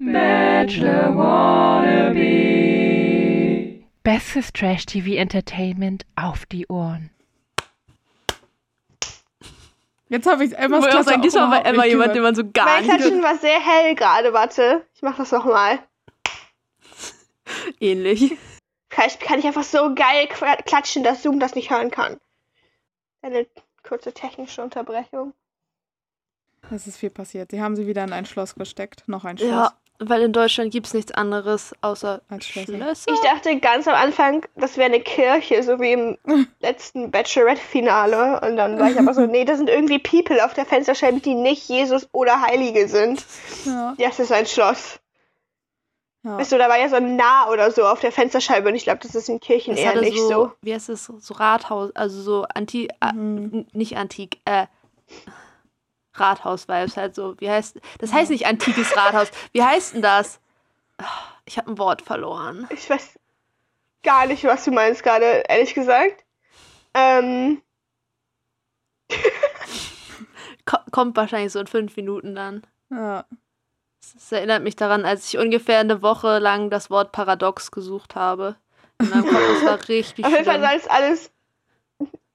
Bachelor Wannabe. Bestes Trash-TV-Entertainment auf die Ohren. Jetzt habe ich Emmas auch sagen, diesmal war Emma jemand, den man so gar Mein nicht Klatschen war sehr hell gerade, warte. Ich mach das nochmal. ähnlich. Vielleicht kann ich einfach so geil klatschen, dass Zoom das nicht hören kann. Eine kurze technische Unterbrechung. Es ist viel passiert. Sie haben sie wieder in ein Schloss gesteckt. Noch ein Schloss. Ja, weil in Deutschland gibt es nichts anderes außer Als Schlösser. Schlösser. Ich dachte ganz am Anfang, das wäre eine Kirche, so wie im letzten Bachelorette-Finale. Und dann war ich aber so, nee, das sind irgendwie People auf der Fensterscheibe, die nicht Jesus oder Heilige sind. Ja. Es ist ein Schloss. ja. Weißt du, da war ja so ein Nah oder so auf der Fensterscheibe und ich glaube, das ist in Kirchen Es eher hatte nicht so, so. wie heißt es, so Rathaus, also so anti, äh, Mhm. nicht antik, äh, Rathaus-Vibes halt so. Wie heißt, das heißt nicht antikes Rathaus. Wie heißt denn das? Ich habe ein Wort verloren. Ich weiß gar nicht, was du meinst gerade, ehrlich gesagt. Ähm, Ko kommt wahrscheinlich so in fünf Minuten dann. ja. Das erinnert mich daran, als ich ungefähr eine Woche lang das Wort Paradox gesucht habe. In meinem Kopf, das war richtig auf jeden Fall sah es alles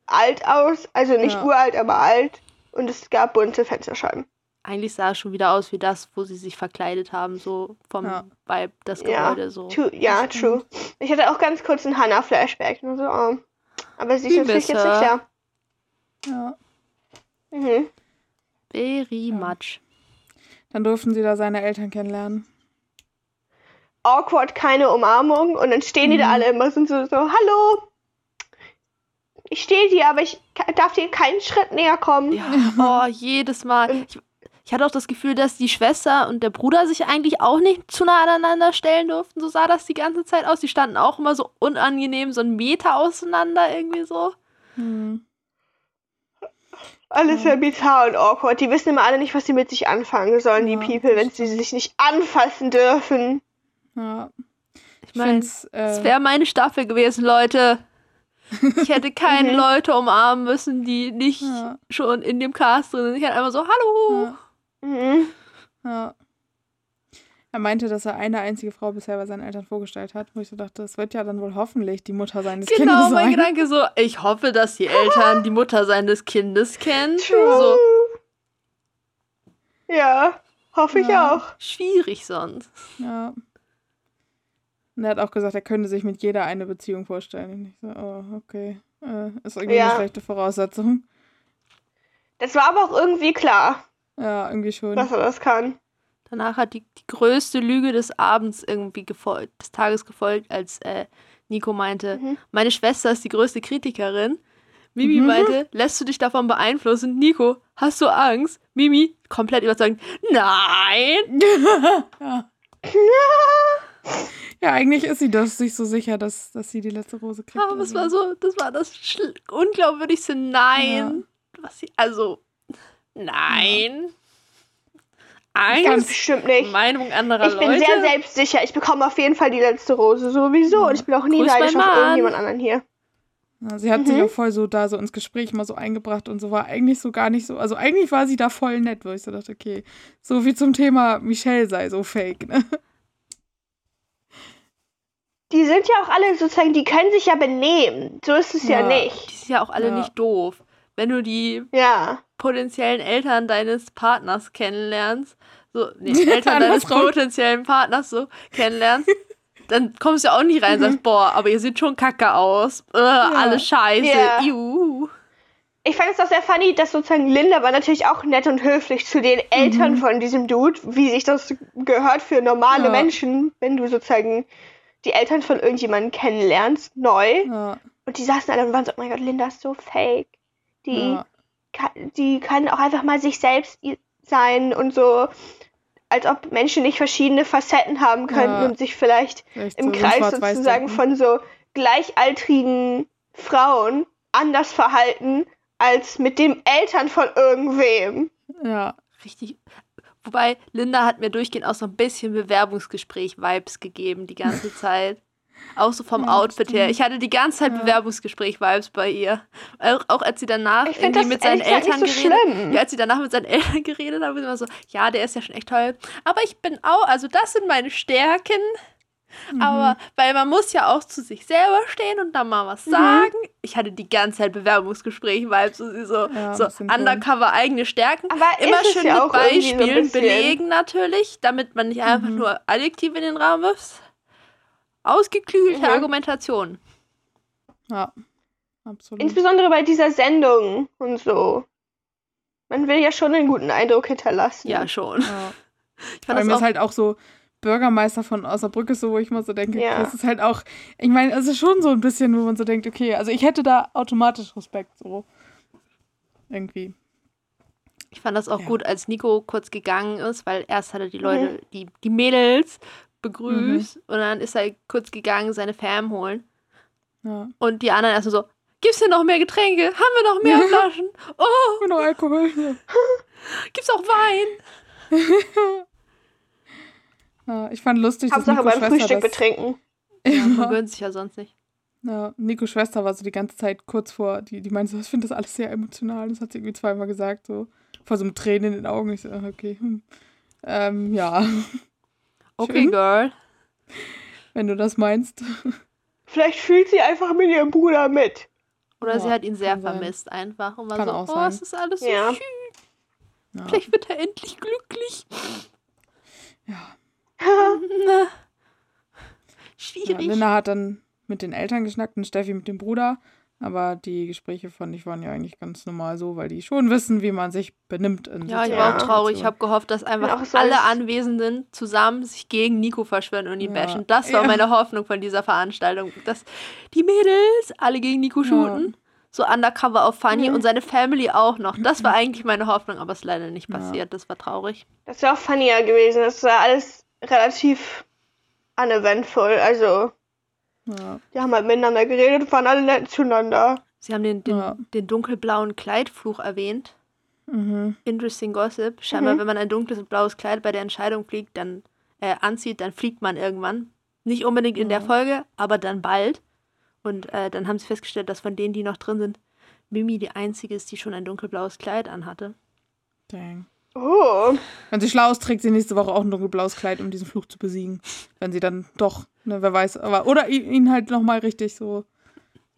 alt aus. Also nicht Ja. uralt, aber alt. Und es gab bunte Fensterscheiben. Eigentlich sah es schon wieder aus wie das, wo sie sich verkleidet haben, so vom Ja. Vibe, das Ja. Gebäude so. True, ja, Das true. Ich hatte auch ganz kurz einen Hannah-Flashback. Nur so, oh. Aber sie ist natürlich jetzt nicht da. ja. Mhm. Very much. Dann durften sie da seine Eltern kennenlernen. Awkward, keine Umarmung. Und dann stehen die da Mhm. alle immer und so, so, hallo. Ich stehe dir, aber ich darf dir keinen Schritt näher kommen. Ja, oh, jedes Mal. Ich, ich hatte auch das Gefühl, dass die Schwester und der Bruder sich eigentlich auch nicht zu nah aneinander stellen durften. So sah das die ganze Zeit aus. Die standen auch immer so unangenehm, so einen Meter auseinander irgendwie so. Hm. Alles sehr bizarr und awkward. Die wissen immer alle nicht, was sie mit sich anfangen sollen, Ja, die People, wenn sie sich nicht anfassen dürfen. Ja. Ich meine, find's, es äh, wäre meine Staffel gewesen, Leute. Ich hätte keine Mhm. Leute umarmen müssen, die nicht Ja. schon in dem Cast drin sind. Ich hätte einfach so, hallo. Ja. Mhm. Ja. Er meinte, dass er eine einzige Frau bisher bei seinen Eltern vorgestellt hat, wo ich so dachte, das wird ja dann wohl hoffentlich die Mutter seines Kindes Genau, mein sein. Gedanke so, ich hoffe, dass die Eltern die Mutter seines Kindes kennen. True. So, Ja, hoffe ich Ja. auch. schwierig sonst. Ja. Und er hat auch gesagt, er könnte sich mit jeder eine Beziehung vorstellen. Und ich so, oh, okay. Äh, ist irgendwie Ja. eine schlechte Voraussetzung. Das war aber auch irgendwie klar, Ja, irgendwie schon. dass er das kann. Danach hat die, die größte Lüge des Abends irgendwie gefolgt, des Tages gefolgt, als äh, Nico meinte, Mhm. meine Schwester ist die größte Kritikerin. Mimi Mhm. meinte, lässt du dich davon beeinflussen? Nico, hast du Angst? Mimi, komplett überzeugend, nein! ja. ja, eigentlich ist sie das sich so sicher, dass, dass sie die letzte Rose kriegt. Aber es oder war so, das war das unglaubwürdigste Nein. Was sie, also, nein. Ganz Angst, bestimmt nicht. Meinung anderer Ich bin Leute. sehr selbstsicher. Ich bekomme auf jeden Fall die letzte Rose sowieso. Ja. Und ich bin auch nie Grüß neidisch auf irgendjemand anderen hier. Ja, sie hat sich Mhm. auch voll so da so ins Gespräch mal so eingebracht und so war eigentlich so gar nicht so. Also eigentlich war sie da voll nett, wo ich so dachte, okay, so viel zum Thema Michelle sei so fake, ne? Die sind ja auch alle sozusagen, die können sich ja benehmen. So ist es ja, Ja. nicht. Die sind ja auch alle Ja. nicht doof. Wenn du die Ja. potenziellen Eltern deines Partners kennenlernst, so, nee, Eltern deines potenziellen Partners so kennenlernst, dann kommst du auch nicht rein und sagst, boah, aber ihr seht schon kacke aus. Äh, Alles scheiße. Ja. Iu. Ich fand es auch sehr funny, dass sozusagen Linda war natürlich auch nett und höflich zu den Eltern von diesem Dude, wie sich das gehört für normale Ja. Menschen, wenn du sozusagen die Eltern von irgendjemandem kennenlernst, neu. Ja, Und die saßen alle und waren so, oh mein Gott, Linda ist so fake. Die, ja, kann, die kann auch einfach mal sich selbst sein und so, als ob Menschen nicht verschiedene Facetten haben könnten Ja. und sich vielleicht echt im so, Kreis sozusagen von so gleichaltrigen Frauen anders verhalten als mit dem Eltern von irgendwem. Ja, Richtig. Wobei, Linda hat mir durchgehend auch so ein bisschen Bewerbungsgespräch-Vibes gegeben die ganze Zeit. Auch so vom Ja, Outfit her. Ich hatte die ganze Zeit Ja. Bewerbungsgespräch-Vibes bei ihr. Auch, auch als sie danach Ich irgendwie mit seinen Eltern nicht so geredet schlimm. Ja, als sie danach mit seinen Eltern geredet haben, immer so, ja, der ist ja schon echt toll. Aber ich bin auch, also das sind meine Stärken. Mhm. Aber, weil man muss ja auch zu sich selber stehen und dann mal Mhm. was sagen. Ich hatte die ganze Zeit Bewerbungsgespräch-Vibes, so, sie so, Ja, so undercover eigene Stärken. Aber Immer ist es schön ja mit so Beispielen belegen natürlich, damit man nicht einfach Mhm. nur Adjektive in den Raum wirft. Ausgeklügelte Mhm. Argumentation. Ja, absolut. Insbesondere bei dieser Sendung und so. Man will ja schon einen guten Eindruck hinterlassen. Ja, schon. Ja. Ich Vor fand allem das ist auch halt auch so Bürgermeister von Osnabrück ist so, wo ich mal so denke, Ja. das ist halt auch, ich meine, es ist schon so ein bisschen, wo man so denkt, okay, also ich hätte da automatisch Respekt, so. Irgendwie. Ich fand das auch Ja. gut, als Nico kurz gegangen ist, weil erst hat er die Leute, die, die Mädels begrüßt und dann ist er kurz gegangen, seine Fam holen. Ja. Und die anderen erst so, gibt's hier noch mehr Getränke? Haben wir noch mehr Flaschen? Oh, Genau, Alkohol. gibt's auch Wein? Ja, ich fand lustig, dass Hauptsache Nico beim Schwester Frühstück das, betrinken. Ja, man gönnt sich ja sonst nicht. ja, Nico Schwester war so die ganze Zeit kurz vor, die, die meinte so, ich finde das alles sehr emotional. Das hat sie irgendwie zweimal gesagt, so vor so einem Tränen in den Augen. Ich so, ah, okay. Hm. Ähm, ja, Okay, Schön. Girl. wenn du das meinst. Vielleicht fühlt sie einfach mit ihrem Bruder mit. Oder sie Ja, hat ihn sehr kann sein. vermisst einfach. Und war Kann so, auch oh, sein. es ist alles so Ja. schön. Ja. Vielleicht wird er endlich glücklich. ja. Na. Ja, Schwierig. Linda hat dann mit den Eltern geschnackt und Steffi mit dem Bruder. Aber die Gespräche fand ich waren ja eigentlich ganz normal so, weil die schon wissen, wie man sich benimmt. In Ja, ich war auch Ja. traurig. Ich habe gehofft, dass einfach so alle Anwesenden zusammen sich gegen Nico verschwören und ihn Ja. bashen. Das war Ja. meine Hoffnung von dieser Veranstaltung. Dass die Mädels alle gegen Nico shooten. So undercover auf Funny Mhm. und seine Family auch noch. Das war eigentlich meine Hoffnung, aber es ist leider nicht Ja. passiert. Das war traurig. Das wäre auch funnier gewesen. Das war alles relativ uneventful. Also, Ja. die haben halt miteinander geredet und waren alle nett zueinander. Sie haben den, den, Ja. den dunkelblauen Kleidfluch erwähnt. Mhm. Interesting Gossip. Scheinbar, Mhm. wenn man ein dunkles blaues Kleid bei der Entscheidung fliegt, dann äh, anzieht, dann fliegt man irgendwann. Nicht unbedingt in der Ja. Folge, aber dann bald. Und äh, dann haben sie festgestellt, dass von denen, die noch drin sind, Mimi die einzige ist, die schon ein dunkelblaues Kleid anhatte. Dang. Oh. Wenn sie schlau ist, trägt sie nächste Woche auch ein dunkelblaues Kleid, um diesen Fluch zu besiegen. Wenn sie dann doch, ne, wer weiß, aber oder ihn halt nochmal richtig so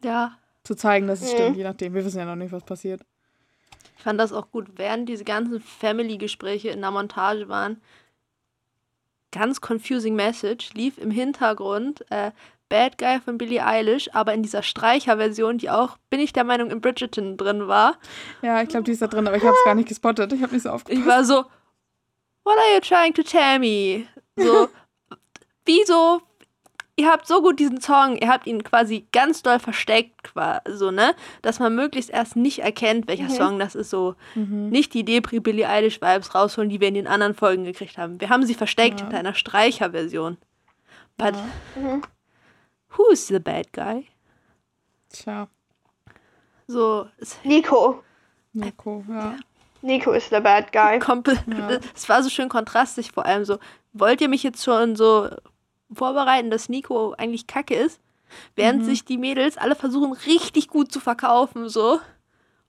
Ja. zu zeigen, dass es Mhm. stimmt, je nachdem. Wir wissen ja noch nicht, was passiert. Ich fand das auch gut, während diese ganzen Family-Gespräche in der Montage waren. Ganz confusing Message lief im Hintergrund äh, Bad Guy von Billie Eilish, aber in dieser Streicher-Version, die auch, bin ich der Meinung, in Bridgerton drin war. Ja, ich glaube, die ist da drin, aber ich habe es gar nicht gespottet. Ich habe nicht so Ich aufgepasst. war so, what are you trying to tell me? So, wieso? Ihr habt so gut diesen Song, ihr habt ihn quasi ganz doll versteckt, quasi, so, ne? Dass man möglichst erst nicht erkennt, welcher Mhm. Song das ist, so. Mhm. Nicht die Depri Billie Eilish Vibes rausholen, die wir in den anderen Folgen gekriegt haben. Wir haben sie versteckt Ja. hinter einer Streicherversion. But Ja. Mhm. Who is the bad guy? Tja, So, Nico. Nico, ja. Nico ist der Bad Guy. kompe- Ja. es war so schön kontrastig, vor allem so, wollt ihr mich jetzt schon so vorbereiten, dass Nico eigentlich kacke ist? Während Mhm. sich die Mädels alle versuchen, richtig gut zu verkaufen, so.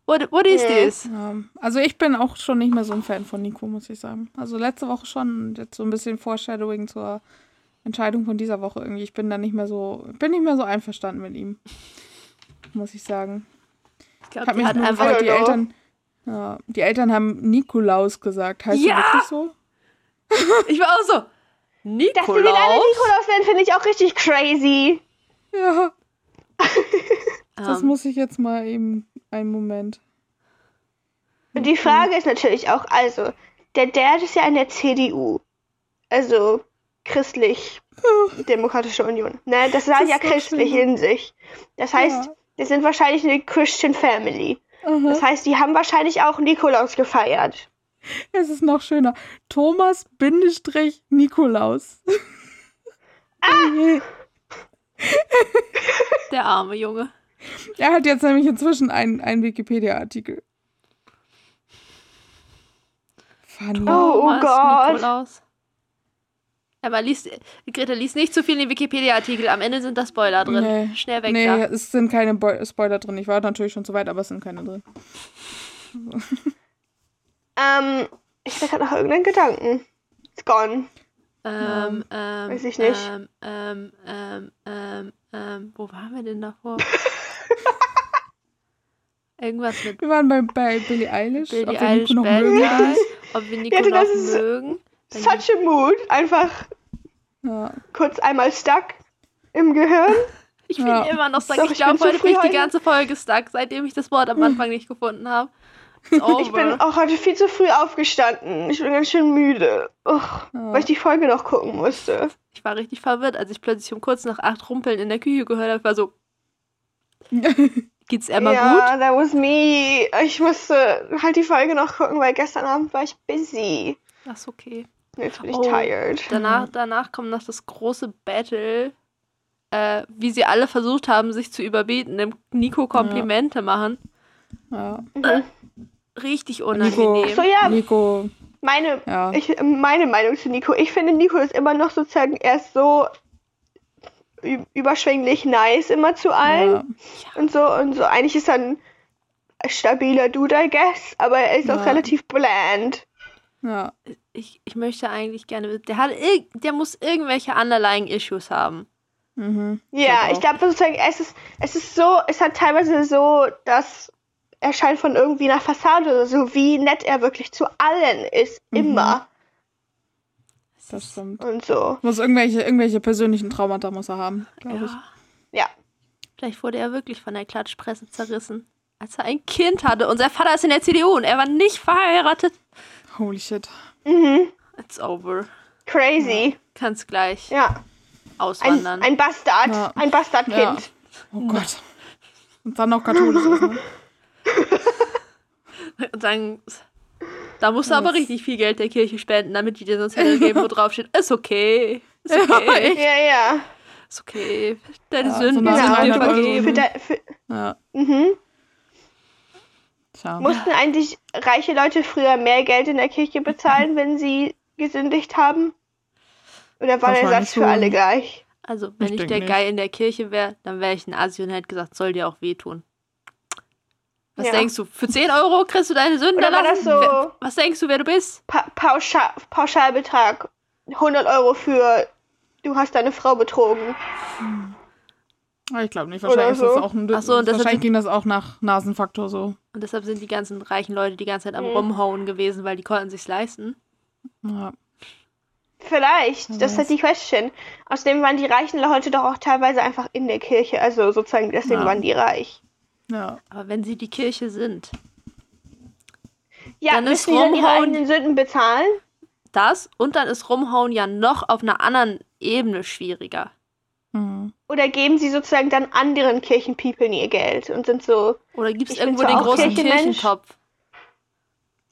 What, what is Mhm. this? Ja, also ich bin auch schon nicht mehr so ein Fan von Nico, muss ich sagen. Also letzte Woche schon, jetzt so ein bisschen Foreshadowing zur Entscheidung von dieser Woche irgendwie. Ich bin da nicht mehr so, bin nicht mehr so einverstanden mit ihm. Muss ich sagen. Ich glaube, die hat einfach. gefreut, die. Eltern, ja, die Eltern haben Nikolaus gesagt. Heißt Ja! ja. wirklich so? Ich war auch so. Dass sie den alle Nikolaus? Nikolaus nennen, finde ich auch richtig crazy. Ja, das Ähm, muss ich jetzt mal eben einen Moment. Und die Frage ist natürlich auch, also, der Dad ist ja in der CDU. Also, christlich-demokratische Union. Ne? Das sagt Das ja christlich schlimmer. in sich. Das heißt, Ja. wir sind wahrscheinlich eine Christian Family. Aha. Das heißt, die haben wahrscheinlich auch Nikolaus gefeiert. Es ist noch schöner. Thomas Bindestrich Nikolaus. Ah! der arme Junge. Er hat jetzt nämlich inzwischen einen, einen Wikipedia-Artikel. Funny. Oh, Thomas Gott. Nikolaus. Emma, liest, Greta, liest nicht zu viel in den Wikipedia-Artikel. Am Ende sind da Spoiler drin. Nee. Schnell weg nee, da. es sind keine Bo Spoiler drin. Ich war natürlich schon zu weit, aber es sind keine drin. Ähm, ich hatte gerade noch irgendeinen Gedanken. It's gone. Ähm, ähm, Weiß ich nicht. Ähm, ähm, ähm, ähm, ähm, wo waren wir denn davor? Irgendwas mit Wir waren bei, bei Billie Eilish. Billie ob wir Nico Eilish noch mögen. Ob wir Nico Ja, noch mögen. Such a mood. Einfach Ja. kurz einmal stuck im Gehirn. Ich bin Ja. immer noch stuck. Doch, Ich ich glaube, heute bin ich die ganze Folge stuck, seitdem ich das Wort am Anfang nicht gefunden habe. Ich bin auch heute viel zu früh aufgestanden. Ich bin ganz schön müde. Uch, Ja. Weil ich die Folge noch gucken musste. Ich war richtig verwirrt, als ich plötzlich um kurz nach acht Rumpeln in der Küche gehört habe. Ich war so, geht's Emma ja, gut? that was me. Ich musste halt die Folge noch gucken, weil gestern Abend war ich busy. Das ist okay. Jetzt bin ich Oh. tired. Danach, danach kommt noch das große Battle, äh, wie sie alle versucht haben, sich zu überbieten, dem Nico Komplimente machen. ja. Mhm. Richtig Nico, unangenehm. So, ja, Nico, meine, ja. ich, meine Meinung zu Nico. Ich finde, Nico ist immer noch sozusagen erst so überschwänglich nice immer zu allen. ja. und so und so. Eigentlich ist er ein stabiler Dude, I guess, aber er ist Ja. auch relativ bland. ja. Ich, ich möchte eigentlich gerne. Der, hat der muss irgendwelche underlying Issues haben. Mhm. Ja, ich glaube sozusagen, es ist, es ist so, es hat teilweise so, dass er scheint von irgendwie einer Fassade oder so, wie nett er wirklich zu allen ist, Mhm. immer Das stimmt. und so. Muss irgendwelche, irgendwelche persönlichen Traumata muss er haben, glaube ich. Ja. Ja. Vielleicht wurde er wirklich von der Klatschpresse zerrissen. Als er ein Kind hatte. Unser Vater ist in der CDU und er war nicht verheiratet. Holy shit. Mhm. It's over. Crazy. Kannst gleich Ja. Ein, auswandern. ein Bastard. Ja. Ein Bastardkind. Ja. Oh Gott. Und dann noch katholisch ist, ne? Und dann. Da musst du aber richtig viel Geld der Kirche spenden, damit die dir so einen Zettel geben, wo drauf steht, ist okay. Ist okay. Ja, ja. Ist okay. Deine Ja, Sünden sind dir 300 Euro. Für vergeben. de, für, Ja. mhm. Tja. Mussten eigentlich reiche Leute früher mehr Geld in der Kirche bezahlen, wenn sie gesündigt haben? Oder war der Satz für alle gleich? Also, wenn Ich ich, der. Guy in der Kirche wäre, dann wäre ich ein Asi und hätte gesagt, soll dir auch wehtun. Was Ja. denkst du? Für 10 Euro kriegst du deine Sünden Oder war das erlassen? so- Was denkst du, wer du bist? Pa Pauschal Pauschalbetrag 100 Euro für du hast deine Frau betrogen. Aber Ich glaube nicht. Wahrscheinlich, ist so. das auch ein, so, deshalb wahrscheinlich ging das auch nach Nasenfaktor so. Und deshalb sind die ganzen reichen Leute die ganze Zeit am Mhm. Rumhauen gewesen, weil die konnten sich's leisten. Ja. Vielleicht, das ist halt die Question. Außerdem waren die reichen Leute doch auch teilweise einfach in der Kirche, also sozusagen deswegen Ja. waren die reich. ja. Aber wenn sie die Kirche sind, Ja, Dann ist müssen die dann ihre Rumhauen- eigenen Sünden bezahlen? das und dann ist Rumhauen ja noch auf einer anderen Ebene schwieriger. Mhm. Oder geben sie sozusagen dann anderen Kirchenpeople ihr Geld und sind so, Oder gibt es irgendwo den großen. Kirchentopf,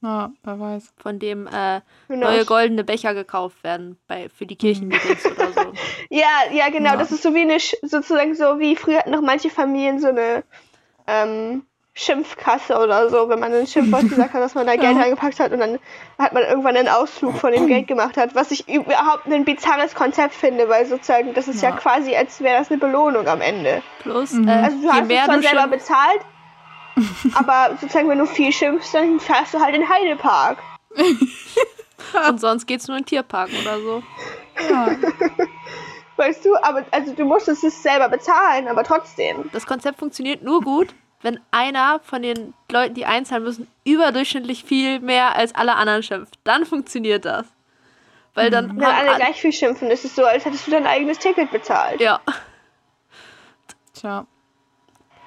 ja, wer weiß. von dem äh, neue goldene Becher gekauft werden bei, für die Kirchenmeetings oder so. Ja, ja, genau. Ja. Das ist so wie eine, Sch- sozusagen so wie früher hatten noch manche Familien so eine ähm, Schimpfkasse oder so, wenn man ein Schimpfwort gesagt hat, dass man da Geld Ja. reingepackt hat und dann hat man irgendwann einen Ausflug von dem Geld gemacht hat, was ich überhaupt ein bizarres Konzept finde, weil sozusagen das ist ja, Ja. quasi, als wäre das eine Belohnung am Ende. Plus, Mhm. äh, Also du hast es zwar selber bezahlt, aber sozusagen wenn du viel schimpfst, dann fährst du halt in den Heidepark. und sonst geht's nur in den Tierpark oder so. Ja. Weißt du, aber also du musstest es selber bezahlen, aber trotzdem. Das Konzept funktioniert nur gut, wenn einer von den Leuten, die einzahlen müssen, überdurchschnittlich viel mehr als alle anderen schimpft. Dann funktioniert das. Weil dann Wenn alle alle- gleich viel schimpfen, ist es so, als hättest du dein eigenes Ticket bezahlt. Ja, Tja.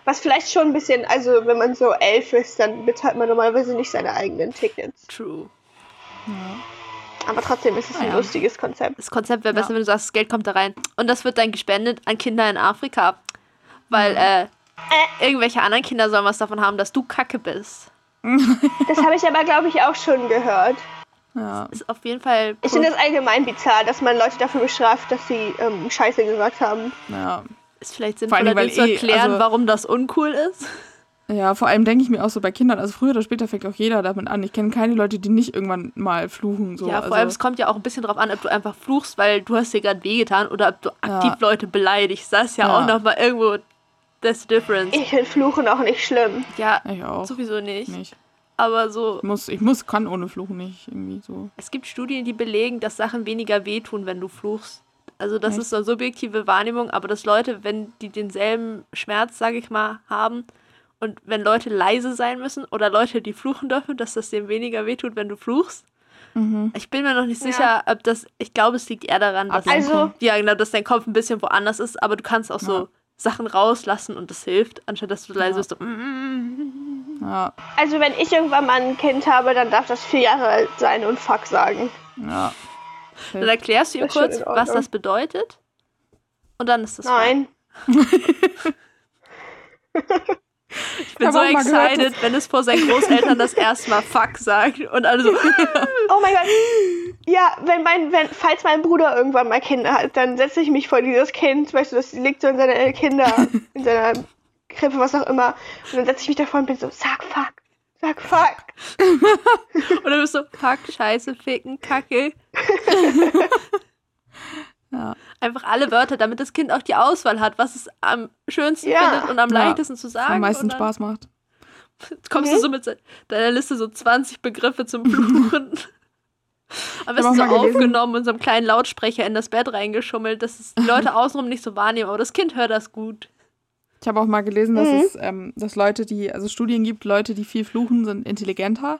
Was vielleicht schon ein bisschen, also wenn man so elf ist, dann bezahlt man normalerweise nicht seine eigenen Tickets. true. Aber trotzdem ist es ein Naja. lustiges Konzept. Das Konzept wäre besser, Ja. wenn du sagst, das Geld kommt da rein. Und das wird dann gespendet an Kinder in Afrika. Weil äh, irgendwelche anderen Kinder sollen was davon haben, dass du Kacke bist. Das habe ich aber, glaube ich, auch schon gehört. Ja. Ist auf jeden Fall. Ich finde das allgemein bizarr, dass man Leute dafür bestraft, dass sie ähm, Scheiße gesagt haben. Ja. ist vielleicht allem, sinnvoller, weil dir zu eh, erklären, also- warum das uncool ist. Ja, vor allem denke ich mir auch so bei Kindern, also früher oder später fängt auch jeder damit an. Ich kenne keine Leute, die nicht irgendwann mal fluchen. So. ja, vor also, allem, es kommt ja auch ein bisschen drauf an, ob du einfach fluchst, weil du hast dir gerade wehgetan oder ob du aktiv Ja. Leute beleidigst. Das ist ja, Ja. auch nochmal irgendwo das Difference. Ich finde Fluchen auch nicht schlimm. ja, ich auch sowieso nicht. nicht. Aber so, Ich muss, ich muss, kann ohne Fluchen nicht irgendwie so. es gibt Studien, die belegen, dass Sachen weniger wehtun, wenn du fluchst. Also das Echt? ist eine subjektive Wahrnehmung, aber dass Leute, wenn die denselben Schmerz, sage ich mal, haben und wenn Leute leise sein müssen oder Leute, die fluchen dürfen, dass das dem weniger wehtut, wenn du fluchst. Mhm. Ich bin mir noch nicht Ja. sicher, ob das, ich glaube, es liegt eher daran, dass, Also- ja, genau, dass dein Kopf ein bisschen woanders ist, aber du kannst auch so Ja. Sachen rauslassen und das hilft, anstatt dass du leise Ja. bist. So, mm, Ja, Also wenn ich irgendwann mal ein Kind habe, dann darf das vier Jahre alt sein und Fuck sagen. ja. Dann erklärst du ihm kurz, was das bedeutet. Und dann ist das fein. Nein. Ich bin so mal gehört, excited, wenn es vor seinen Großeltern das erste Mal Fuck sagt und alle so, Oh mein Gott. Ja, wenn mein, wenn, falls mein Bruder irgendwann mal Kinder hat, dann setze ich mich vor dieses Kind, weißt du, das liegt so in seiner Kinder, in seiner Krippe, was auch immer. Und dann setze ich mich davor und bin so, sag fuck, sag fuck. und dann bist du so, Fuck, Scheiße, Ficken, Kacke. Ja. Einfach alle Wörter, damit das Kind auch die Auswahl hat, was es am schönsten Ja. findet und am Ja. leichtesten zu sagen. Am meisten Spaß macht. kommst Mhm. du so mit deiner Liste so 20 Begriffe zum Fluchen. Am besten auch so aufgenommen und so einem kleinen Lautsprecher in das Bett reingeschummelt, dass es die Leute außenrum nicht so wahrnehmen, aber das Kind hört das gut. Ich habe auch mal gelesen, dass Mhm. es, ähm, dass Leute, die, also Studien gibt, Leute, die viel fluchen, sind intelligenter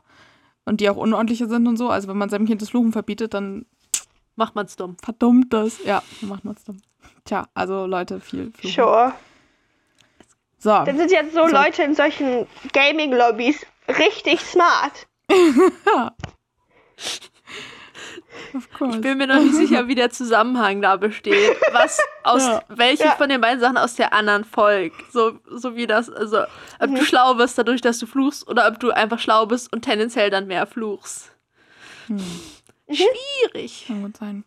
und die auch unordentlicher sind und so. Also wenn man seinem Kind das Fluchen verbietet, dann Macht man's dumm. verdummt das. Ja, dann macht man es dann. Tja, also Leute, viel fluchen. Sure. So, Dann sind jetzt so So. Leute in solchen Gaming-Lobbys richtig smart. course. Ich bin mir noch nicht sicher, wie der Zusammenhang da besteht. Was aus Ja. welche Ja. von den beiden Sachen aus der anderen folgt. So, so wie das, also ob Mhm. du schlau wirst dadurch, dass du fluchst, oder ob du einfach schlau bist und tendenziell dann mehr fluchst. Hm, Schwierig. kann gut sein.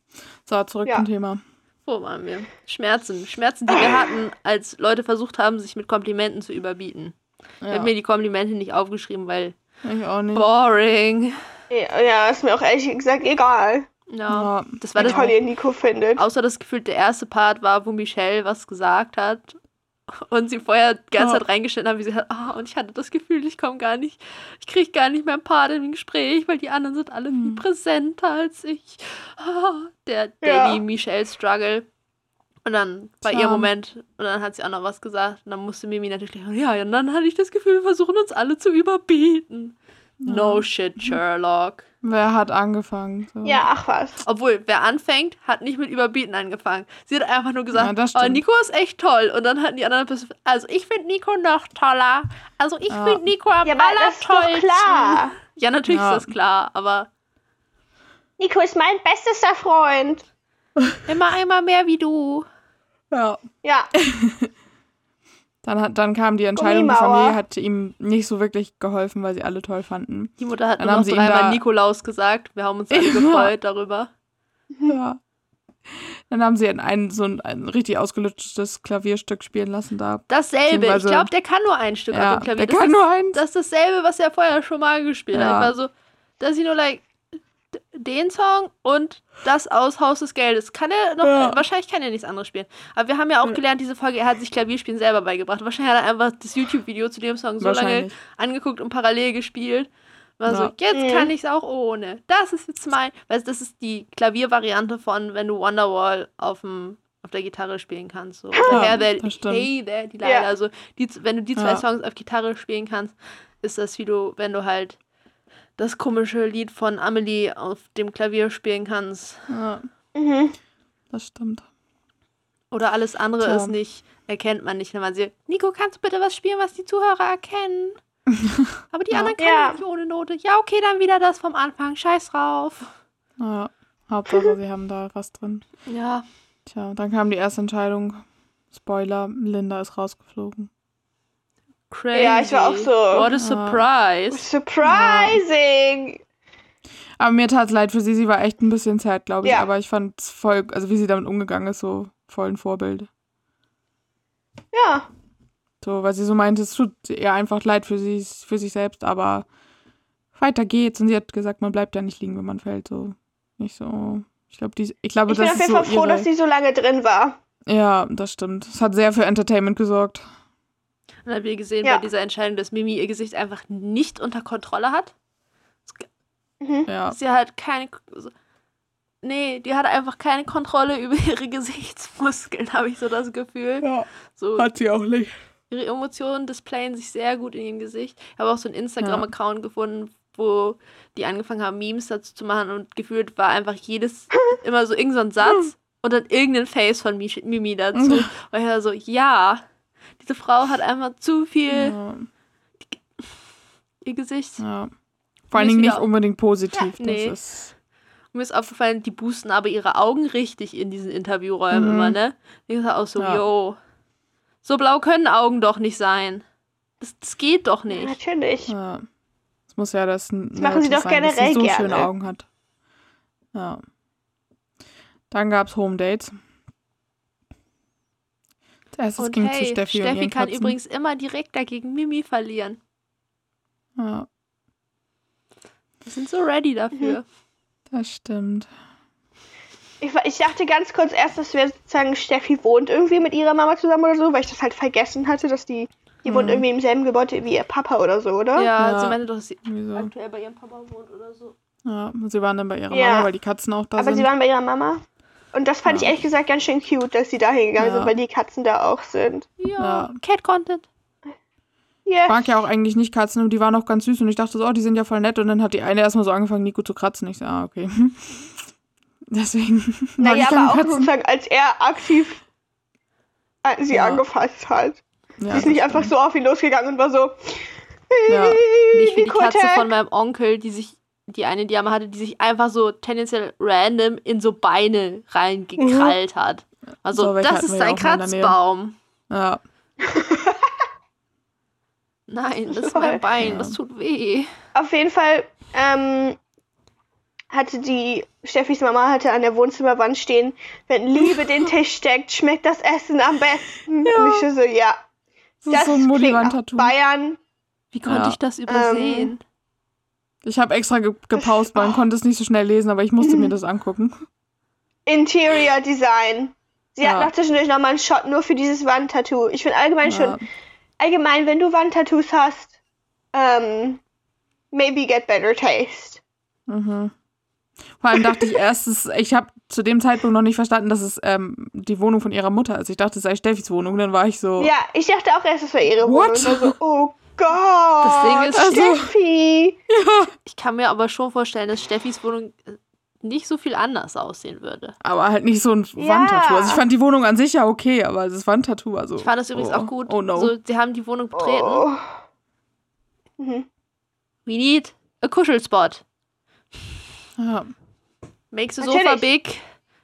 So, zurück Ja. zum Thema. Wo waren wir? Schmerzen. Schmerzen, die wir hatten, als Leute versucht haben, sich mit Komplimenten zu überbieten. Ich Ja, habe mir die Komplimente nicht aufgeschrieben, weil ich auch nicht. boring. Ja, ja, ist mir auch ehrlich gesagt egal, Ja. Ja, Das war wie das toll ihr Nico findet. Außer das Gefühl, der erste Part war, wo Michelle was gesagt hat und sie vorher die ganze. Zeit reingestellt haben, wie sie hat, ah, und ich hatte das Gefühl, ich komme gar nicht, ich kriege gar nicht mehr einen Part im Gespräch, weil die anderen sind alle viel Hm. präsenter als ich. Ah, der Ja. Michelle Struggle. Und dann war ihr Moment und dann hat sie auch noch was gesagt und dann musste Mimi natürlich, ja, ja, und dann hatte ich das Gefühl, wir versuchen uns alle zu überbieten. No shit, Sherlock. Wer hat angefangen? So. Ja, ach was. Obwohl, wer anfängt, hat nicht mit Überbieten angefangen. Sie hat einfach nur Ja, gesagt, das oh. Nico ist echt toll. Und dann hatten die anderen Person, also ich finde Nico noch toller. Also ich Ja. finde Nico am Ja, allertollsten. klar. Ja, natürlich Ja. ist das klar, aber Nico ist mein bestester Freund. immer einmal mehr wie du. ja. Ja, Dann, hat, dann kam die Entscheidung, die. Familie hat ihm nicht so wirklich geholfen, weil sie alle toll fanden. Die Mutter hat Dann nur haben noch sie ihm dreimal da- Nikolaus gesagt. Wir haben uns alle gefreut darüber. Ja. Dann haben sie ein, ein, so ein, ein richtig ausgelutschtes Klavierstück spielen lassen da. Dasselbe. Ich glaube, der kann nur ein Stück auf Ja, dem Klavier. der Das kann ist, nur eins. das ist dasselbe, was er vorher schon mal gespielt Ja. hat. Ich war so, dass ich nur like den Song und das aus Haus des Geldes. Kann er noch, Ja. wahrscheinlich kann er nichts anderes spielen. Aber wir haben ja auch gelernt, diese Folge, er hat sich Klavierspielen selber beigebracht. Wahrscheinlich hat er einfach das YouTube-Video zu dem Song so lange angeguckt und parallel gespielt. War so, Ja. jetzt Mhm. kann ich es auch ohne. Das ist jetzt mein. Weißt du, das ist die Klaviervariante von, wenn du Wonderwall auf dem auf der Gitarre spielen kannst. So. Ja, Hey there, das stimmt. hey there, die Leila. Ja. Also, die, wenn du die zwei Ja. Songs auf Gitarre spielen kannst, ist das wie du, wenn du halt das komische Lied von Amelie auf dem Klavier spielen kannst. Ja, mhm. das stimmt. Oder alles andere Tja. ist nicht, erkennt man nicht. Wenn man sieht, Nico, kannst du bitte was spielen, was die Zuhörer erkennen? Aber die Ja. anderen können Ja. nicht ohne Note. Ja, okay, dann wieder das vom Anfang. Scheiß drauf. Ja, Hauptsache, sie haben da was drin. Ja. Tja, dann kam die erste Entscheidung. Spoiler, Linda ist rausgeflogen. Crazy. Ja, ich war auch so- What a Ja. surprise. Surprising. Aber mir tat es leid für sie, sie war echt ein bisschen sad, glaube ich. Ja. Aber ich fand es voll, also wie sie damit umgegangen ist, so voll ein Vorbild. Ja. So, weil sie so meinte, es tut ihr einfach leid für, sie, für sich selbst, aber weiter geht's. Und sie hat gesagt, man bleibt ja nicht liegen, wenn man fällt. So, nicht so. Ich glaube, die, ich glaube, Ich bin das auf ist jeden so Fall froh, ihre, dass sie so lange drin war. Ja, das stimmt. Es hat sehr für Entertainment gesorgt. Und dann haben wir gesehen Ja. bei dieser Entscheidung, dass Mimi ihr Gesicht einfach nicht unter Kontrolle hat. Mhm. Ja. Sie hat keine. so- Nee, die hat einfach keine Kontrolle über ihre Gesichtsmuskeln, habe ich so das Gefühl. ja. So, Hat sie auch nicht. ihre Emotionen displayen sich sehr gut in ihrem Gesicht. Ich habe auch so einen Instagram-Account gefunden, wo die angefangen haben, Memes dazu zu machen und gefühlt war einfach jedes immer so irgendein so Satz und dann irgendein Face von Mimi dazu. Und ich war so, ja, diese Frau hat einfach zu viel Ja. ihr Gesicht. ja. Vor allen Dingen nicht unbedingt positiv. Nee. Das ist. Mir ist aufgefallen, die boosten aber ihre Augen richtig in diesen Interviewräumen Mhm. immer, ne? Ich war auch so, Ja. yo, so blau können Augen doch nicht sein. Das, das geht doch nicht. Natürlich. Ja. Es muss ja das. Das machen sie doch sein, dass sie generell so gerne. schöne Augen hat. Ja. Dann gab's Home Dates. Als erstes Und ging hey, zu Steffi, und Steffi ihren kann Katzen. übrigens immer direkt dagegen Mimi verlieren. Ja, Wir sind so ready dafür. das stimmt. Ich, ich dachte ganz kurz erst, dass wir sozusagen Steffi wohnt irgendwie mit ihrer Mama zusammen oder so, weil ich das halt vergessen hatte, dass die, die wohnt Mhm. irgendwie im selben Gebäude wie ihr Papa oder so, oder? Ja, Ja. sie meinte doch, dass sie Wieso? aktuell bei ihrem Papa wohnt oder so. Ja, sie waren dann bei ihrer Ja. Mama, weil die Katzen auch da Aber sind. sie waren bei ihrer Mama. Und das fand Ja. ich ehrlich gesagt ganz schön cute, dass sie da hingegangen Ja. sind, weil die Katzen da auch sind. Ja, Ja. Cat-Content. Ja. Ich mag ja auch eigentlich nicht Katzen und die waren auch ganz süß und ich dachte so, oh, die sind ja voll nett und dann hat die eine erstmal so angefangen, Nico zu kratzen. Ich so, ah, okay. Deswegen. Naja, ich aber auch Katzen. sozusagen, als er aktiv äh, sie Ja. angefasst hat. Ja, sie ist nicht einfach stimmt. so auf ihn losgegangen und war so. Ja. Nicht wie die Katze von meinem Onkel, die sich, die eine, die mal hatte, die sich einfach so tendenziell random in so Beine reingekrallt hat. Also, So, das ist ja ein. Kratzbaum. Ja. Nein, das ist mein Bein, das tut weh. Auf jeden Fall ähm, hatte die Steffis Mama hatte an der Wohnzimmerwand stehen, wenn Liebe den Tisch deckt, schmeckt das Essen am besten. Und ich so, ja, Das, das ist so ein. Bayern. Wie konnte Ja. ich das übersehen? Ich habe extra ge gepaust, weil man konnte es nicht so schnell lesen, aber ich musste mir das angucken. Interior Design. Sie Ja. hat noch zwischendurch nochmal einen Shot nur für dieses Wandtattoo. Ich finde allgemein Ja. schon, allgemein, wenn du Wandtattoos hast, ähm, maybe get better taste. Mhm. Vor allem dachte ich erst, es- ich habe zu dem Zeitpunkt noch nicht verstanden, dass es ähm, die Wohnung von ihrer Mutter ist. Ich dachte, es sei Steffis Wohnung. Dann war ich so, Ja, ich dachte auch erst, es wäre ihre What? Wohnung. War so, oh Gott, Das Ding ist, Also- Steffi. Ich kann mir aber schon vorstellen, dass Steffis Wohnung äh, nicht so viel anders aussehen würde. aber halt nicht so ein Ja. Wandtattoo. Also ich fand die Wohnung an sich ja okay, aber das Wandtattoo, also. Ich fand das übrigens oh. auch gut. Oh no. So, sie haben die Wohnung betreten. Oh. Mhm. We need a Kuschelspot. Ja. Makes the Natürlich. sofa big.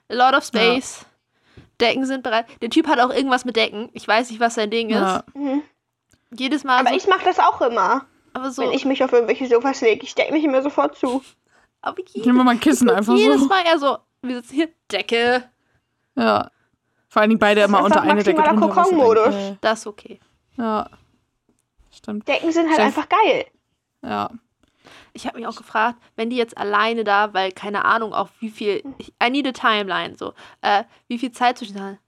A lot of space. Decken sind bereit. Der Typ hat auch irgendwas mit Decken. Ich weiß nicht, was sein Ding Ja. ist. Mhm. Jedes Mal Aber so. ich mache das auch immer, aber so. wenn ich mich auf irgendwelche Sofas lege. Ich decke mich immer sofort zu. aber Ich nehme mal ein Kissen einfach jedes so. Mal eher so. Wir sitzen hier. Decke. Ja. Vor allen Dingen beide Das immer unter eine Decke Kokon-Modus. Das ist okay. Ja. Stimmt. Decken sind halt Chef. einfach geil. Ja. Ich habe mich auch gefragt, wenn die jetzt alleine da, weil keine Ahnung, auf wie viel. I need a timeline, so. Äh, wie viel Zeit zwischen.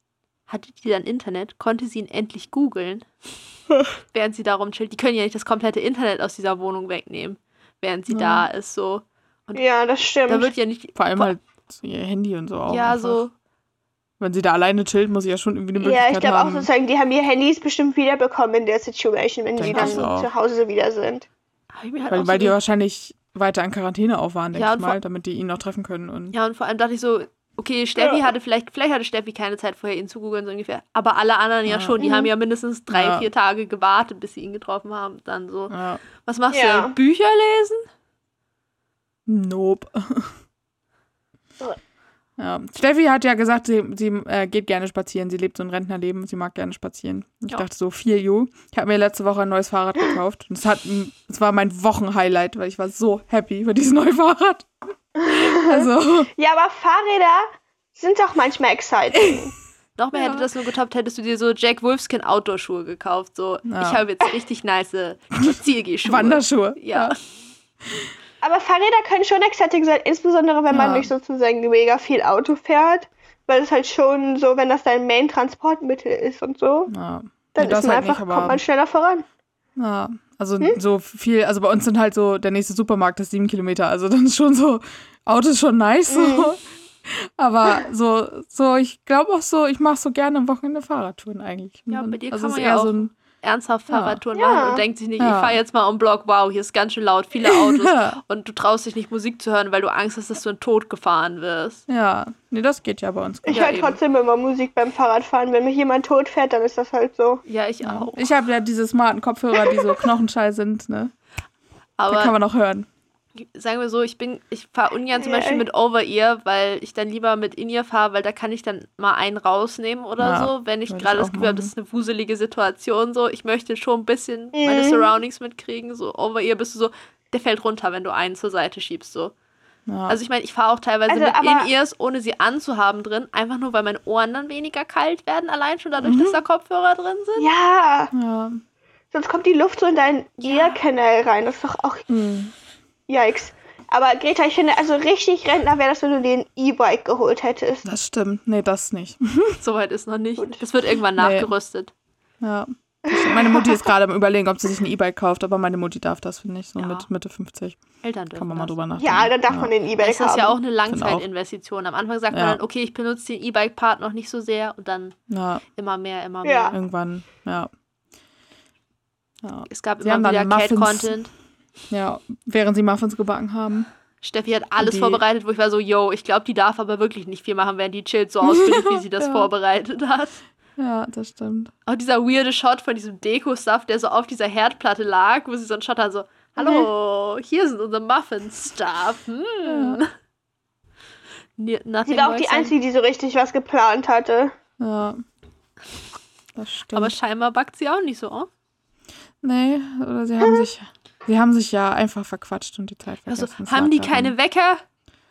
Hatte die dann Internet? Konnte sie ihn endlich googeln? während sie darum chillt. Die können ja nicht das komplette Internet aus dieser Wohnung wegnehmen, während sie Ja. da ist, so. Ja, das stimmt. Da wird ja nicht. Vor allem halt ihr Handy und so auch. ja, einfach. so. Wenn sie da alleine chillt, muss sie ja schon irgendwie eine Möglichkeit ja, ich glaube auch haben. sozusagen, die haben ihr Handys bestimmt wiederbekommen in der Situation, wenn die Denke dann zu Hause wieder sind. Halt weil weil so die wahrscheinlich weiter in Quarantäne auch waren, denke Ja, ich und mal, damit die ihn noch treffen können. Und ja, und vor allem dachte ich so, okay, Steffi Ja. hatte vielleicht, vielleicht hatte Steffi keine Zeit vorher, ihn zu googeln, so ungefähr. Aber alle anderen ja, Ja. schon. Die Mhm. haben ja mindestens drei, Ja. vier Tage gewartet, bis sie ihn getroffen haben. Dann so. ja. Was machst Ja. du? Bücher lesen? Nope. Ja. Steffi hat ja gesagt, sie, sie äh, geht gerne spazieren. Sie lebt so ein Rentnerleben, sie mag gerne spazieren. Ich Ja. dachte so, viel you. Ich habe mir letzte Woche ein neues Fahrrad gekauft. Und es hat, es war mein Wochenhighlight, weil ich war so happy über dieses neue Fahrrad. Also, Ja, aber Fahrräder sind doch manchmal exciting. Noch mehr Ja. hätte das nur getoppt, hättest du dir so Jack Wolfskin Outdoor-Schuhe gekauft. So, Ja. ich habe jetzt richtig nice Zielgehschuhe. Wanderschuhe. Ja. Aber Fahrräder können schon Exotik sein, insbesondere wenn man Ja. nicht sozusagen mega viel Auto fährt. Weil es halt schon so, wenn das dein Main-Transportmittel ist und so, Ja. dann ist man halt einfach, nicht, kommt man schneller voran. Ja, also Hm? so viel, also bei uns sind halt so, der nächste Supermarkt ist sieben Kilometer, also dann ist schon so, Auto ist schon nice so. Mhm. Aber so, so, ich glaube auch so, ich mache so gerne am Wochenende Fahrradtouren eigentlich. Ja, bei dir also kann man ja eher auch so ein, Ernsthaft. Fahrradtouren Ja. machen und denkt sich nicht, Ja. ich fahre jetzt mal um Block, wow, hier ist ganz schön laut, viele Autos. Ja. Und du traust dich nicht Musik zu hören, weil du Angst hast, dass du in Tod gefahren wirst. ja, nee, das geht ja bei uns. Ich Ja, höre trotzdem immer Musik beim Fahrradfahren. Wenn mich jemand tot fährt, dann ist das halt so. Ja, ich Ja. auch. Ich habe ja diese smarten Kopfhörer, die so knochenschall sind, ne? Da kann Aber man auch hören. Sagen wir so, ich bin, ich fahre ungern zum Beispiel mit Over-Ear, weil ich dann lieber mit In-Ear fahre, weil da kann ich dann mal einen rausnehmen oder Ja, so, wenn ich gerade das Gefühl habe, das ist eine wuselige Situation so. Ich möchte schon ein bisschen meine Mhm. Surroundings mitkriegen. So Over-Ear bist du so, der fällt runter, wenn du einen zur Seite schiebst so. Ja. Also ich meine, ich fahre auch teilweise Also, mit In-Ears, ohne sie anzuhaben drin, einfach nur, weil meine Ohren dann weniger kalt werden, allein schon dadurch, Mhm. dass da Kopfhörer drin sind. Ja, ja. sonst kommt die Luft so in deinen Ja. Ear-Canal rein. Das ist doch auch Hm. Yikes. Aber Greta, ich finde, also richtig Rentner wäre das, wenn du dir ein E-Bike geholt hättest. Das stimmt. Nee, das nicht. Soweit ist noch nicht. Gut. Das wird irgendwann Nee. nachgerüstet. Ja. Das stimmt. Meine Mutti ist gerade am überlegen, ob sie sich ein E-Bike kauft, aber meine Mutti darf das, finde ich, so Ja. mit Mitte 50. Eltern dürfen Kann man mal das. drüber nachdenken. Ja, dann darf man den E-Bike Es ist haben. ja auch eine. Langzeitinvestition. Am Anfang sagt man Ja. dann, okay, ich benutze den E-Bike-Part noch nicht so sehr und dann Ja, immer mehr, immer Ja. mehr. irgendwann, ja. Ja, Es gab Sie immer wieder. Cat-Content. Ja, während sie Muffins gebacken haben. Steffi hat alles Die- vorbereitet, wo ich war so, yo, ich glaube, die darf aber wirklich nicht viel machen, während die chillt so ausführlich, wie sie das Ja. vorbereitet hat. Ja, das stimmt. Auch dieser weirde Shot von diesem Deko-Stuff, der so auf dieser Herdplatte lag, wo sie so einen Shot hat, so, hallo, hier sind unsere Muffin-Stuff. Hm. Nothing Sie war auch die. Einzige, die so richtig was geplant hatte. Ja. Das stimmt. Aber scheinbar backt sie auch nicht so. Oh? nee, oder sie haben sich, sie haben sich ja einfach verquatscht und die Zeit Also, vergessen. Es haben die keine Wecker?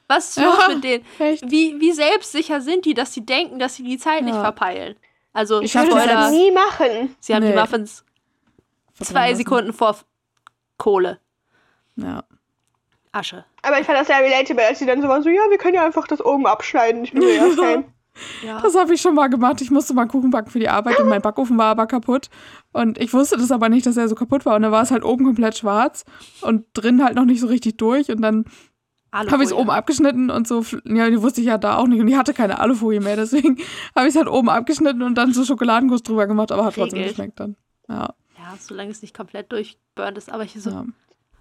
Was ist Ja, los mit denen? Echt? Wie, wie selbstsicher sind die, dass sie denken, dass sie die Zeit nicht Ja. verpeilen? Also, Ich würde das nie machen. sie haben die Nee. Muffins Verbrennen zwei. Sekunden vor Kohle. Ja. Asche. Aber ich fand das sehr relatable, als sie dann so war, so, ja, wir können ja einfach das oben abschneiden. Ich bin so, ja. Ja. Das habe ich schon mal gemacht. Ich musste mal Kuchen backen für die Arbeit und mein Backofen war aber kaputt. Und ich wusste das aber nicht, dass er so kaputt war. Und dann war es halt oben komplett schwarz und drin halt noch nicht so richtig durch. Und dann habe ich es oben abgeschnitten und so. Ja, die wusste ich ja da auch nicht. Und die hatte keine Alufolie mehr. Deswegen habe ich es halt oben abgeschnitten und dann so Schokoladenguss drüber gemacht. Aber hat trotzdem Regelt. geschmeckt dann. Ja, Ja, solange es nicht komplett durchburnt ist. Aber ich so, ja.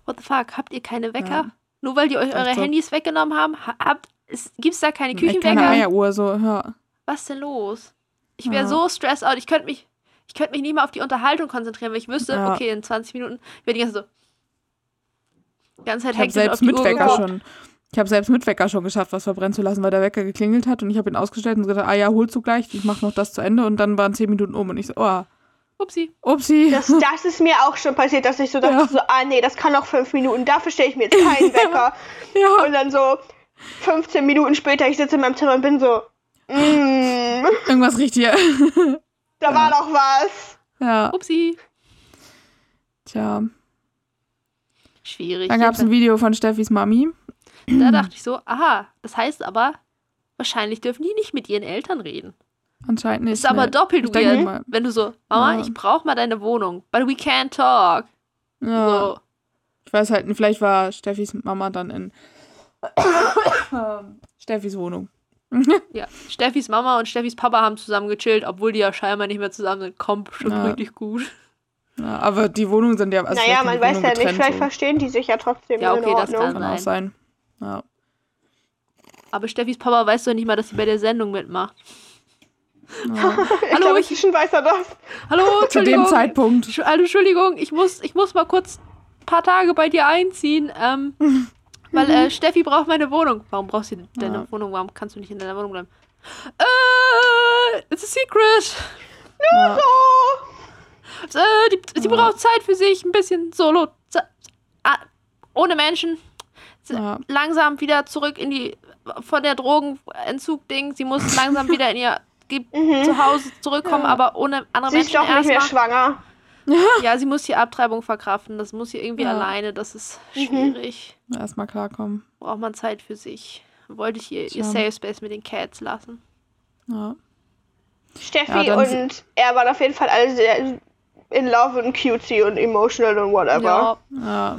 what the fuck, habt ihr keine Wecker? Ja. Nur weil die euch eure so. Handys weggenommen haben, ha- habt, es, gibt's da keine Echt keine Küchenwecker? Eieruhr, so, ja. Was ist denn los? Ich wäre Ja. so stressed out. Ich könnte mich, ich könnte mich nicht mal auf die Unterhaltung konzentrieren, weil ich wüsste, Ja. okay, in 20 Minuten wäre die ganze Zeit so. Die ganze Zeit Ich habe hektisch auf selbst die mit Uhr Wecker schon. Ich habe selbst mit Wecker schon geschafft, was verbrennen zu lassen, weil der Wecker geklingelt hat und ich habe ihn ausgestellt und gesagt, ah ja, holst du gleich, ich mache noch das zu Ende und dann waren zehn Minuten um und ich so, oh, Upsi. upsi. Das, das ist mir auch schon passiert, dass ich so dachte, Ja. so, ah nee, das kann noch fünf Minuten, dafür stelle ich mir jetzt keinen Wecker. ja, Und dann so 15 Minuten später, ich sitze in meinem Zimmer und bin so, mm, irgendwas riecht hier. da war doch was. ja, Upsi. tja. Schwierig. Dann gab es ein Video von Steffis Mami. Da dachte ich so, aha, das heißt aber, wahrscheinlich dürfen die nicht mit ihren Eltern reden. Anscheinend nicht. Ist aber ne. doppelt weird, mal. wenn du so, Mama, Ja. ich brauche mal deine Wohnung, but we can't talk. Ja, So. ich weiß halt, nicht, vielleicht war Steffis Mama dann in Steffis Wohnung. Ja, Steffis Mama und Steffis Papa haben zusammen gechillt, obwohl die ja scheinbar nicht mehr zusammen sind. Kommt schon Ja. wirklich gut. Ja, aber die Wohnungen sind ja. Also naja, man weiß Wohnungen ja nicht, vielleicht so. verstehen die sich ja trotzdem Ja, in okay, das kann- auch sein. Ja. Aber Steffis Papa weiß doch nicht mal, dass sie bei der Sendung mitmacht. ja. ich Hallo, glaube, ich- inzwischen weiß er das. Hallo, Zu dem Zeitpunkt. Also, Entschuldigung, ich muss, ich muss mal kurz ein paar Tage bei dir einziehen, ähm, weil äh, Steffi braucht meine Wohnung. Warum brauchst du deine Ja. Wohnung? Warum kannst du nicht in deiner Wohnung bleiben? Äh, it's a secret. Ja. So. Äh, die, sie braucht Zeit für sich, ein bisschen solo. Ah, ohne Menschen. Ja. Langsam wieder zurück in die, von der Drogenentzug-Ding. Sie muss langsam wieder in ihr Mhm. zu Hause zurückkommen, Ja. aber ohne andere Sie ist Menschen doch nicht mehr schwanger. Ja, sie muss die Abtreibung verkraften. Das muss sie irgendwie Ja. alleine. Das ist Mhm. schwierig. Erstmal klarkommen. Braucht man Zeit für sich. Wollte ich ihr, ihr. Safe Space mit den Cats lassen. Ja. Steffi Ja, und er waren auf jeden Fall alle sehr in love und cutesy und emotional und whatever. Ja, Ja.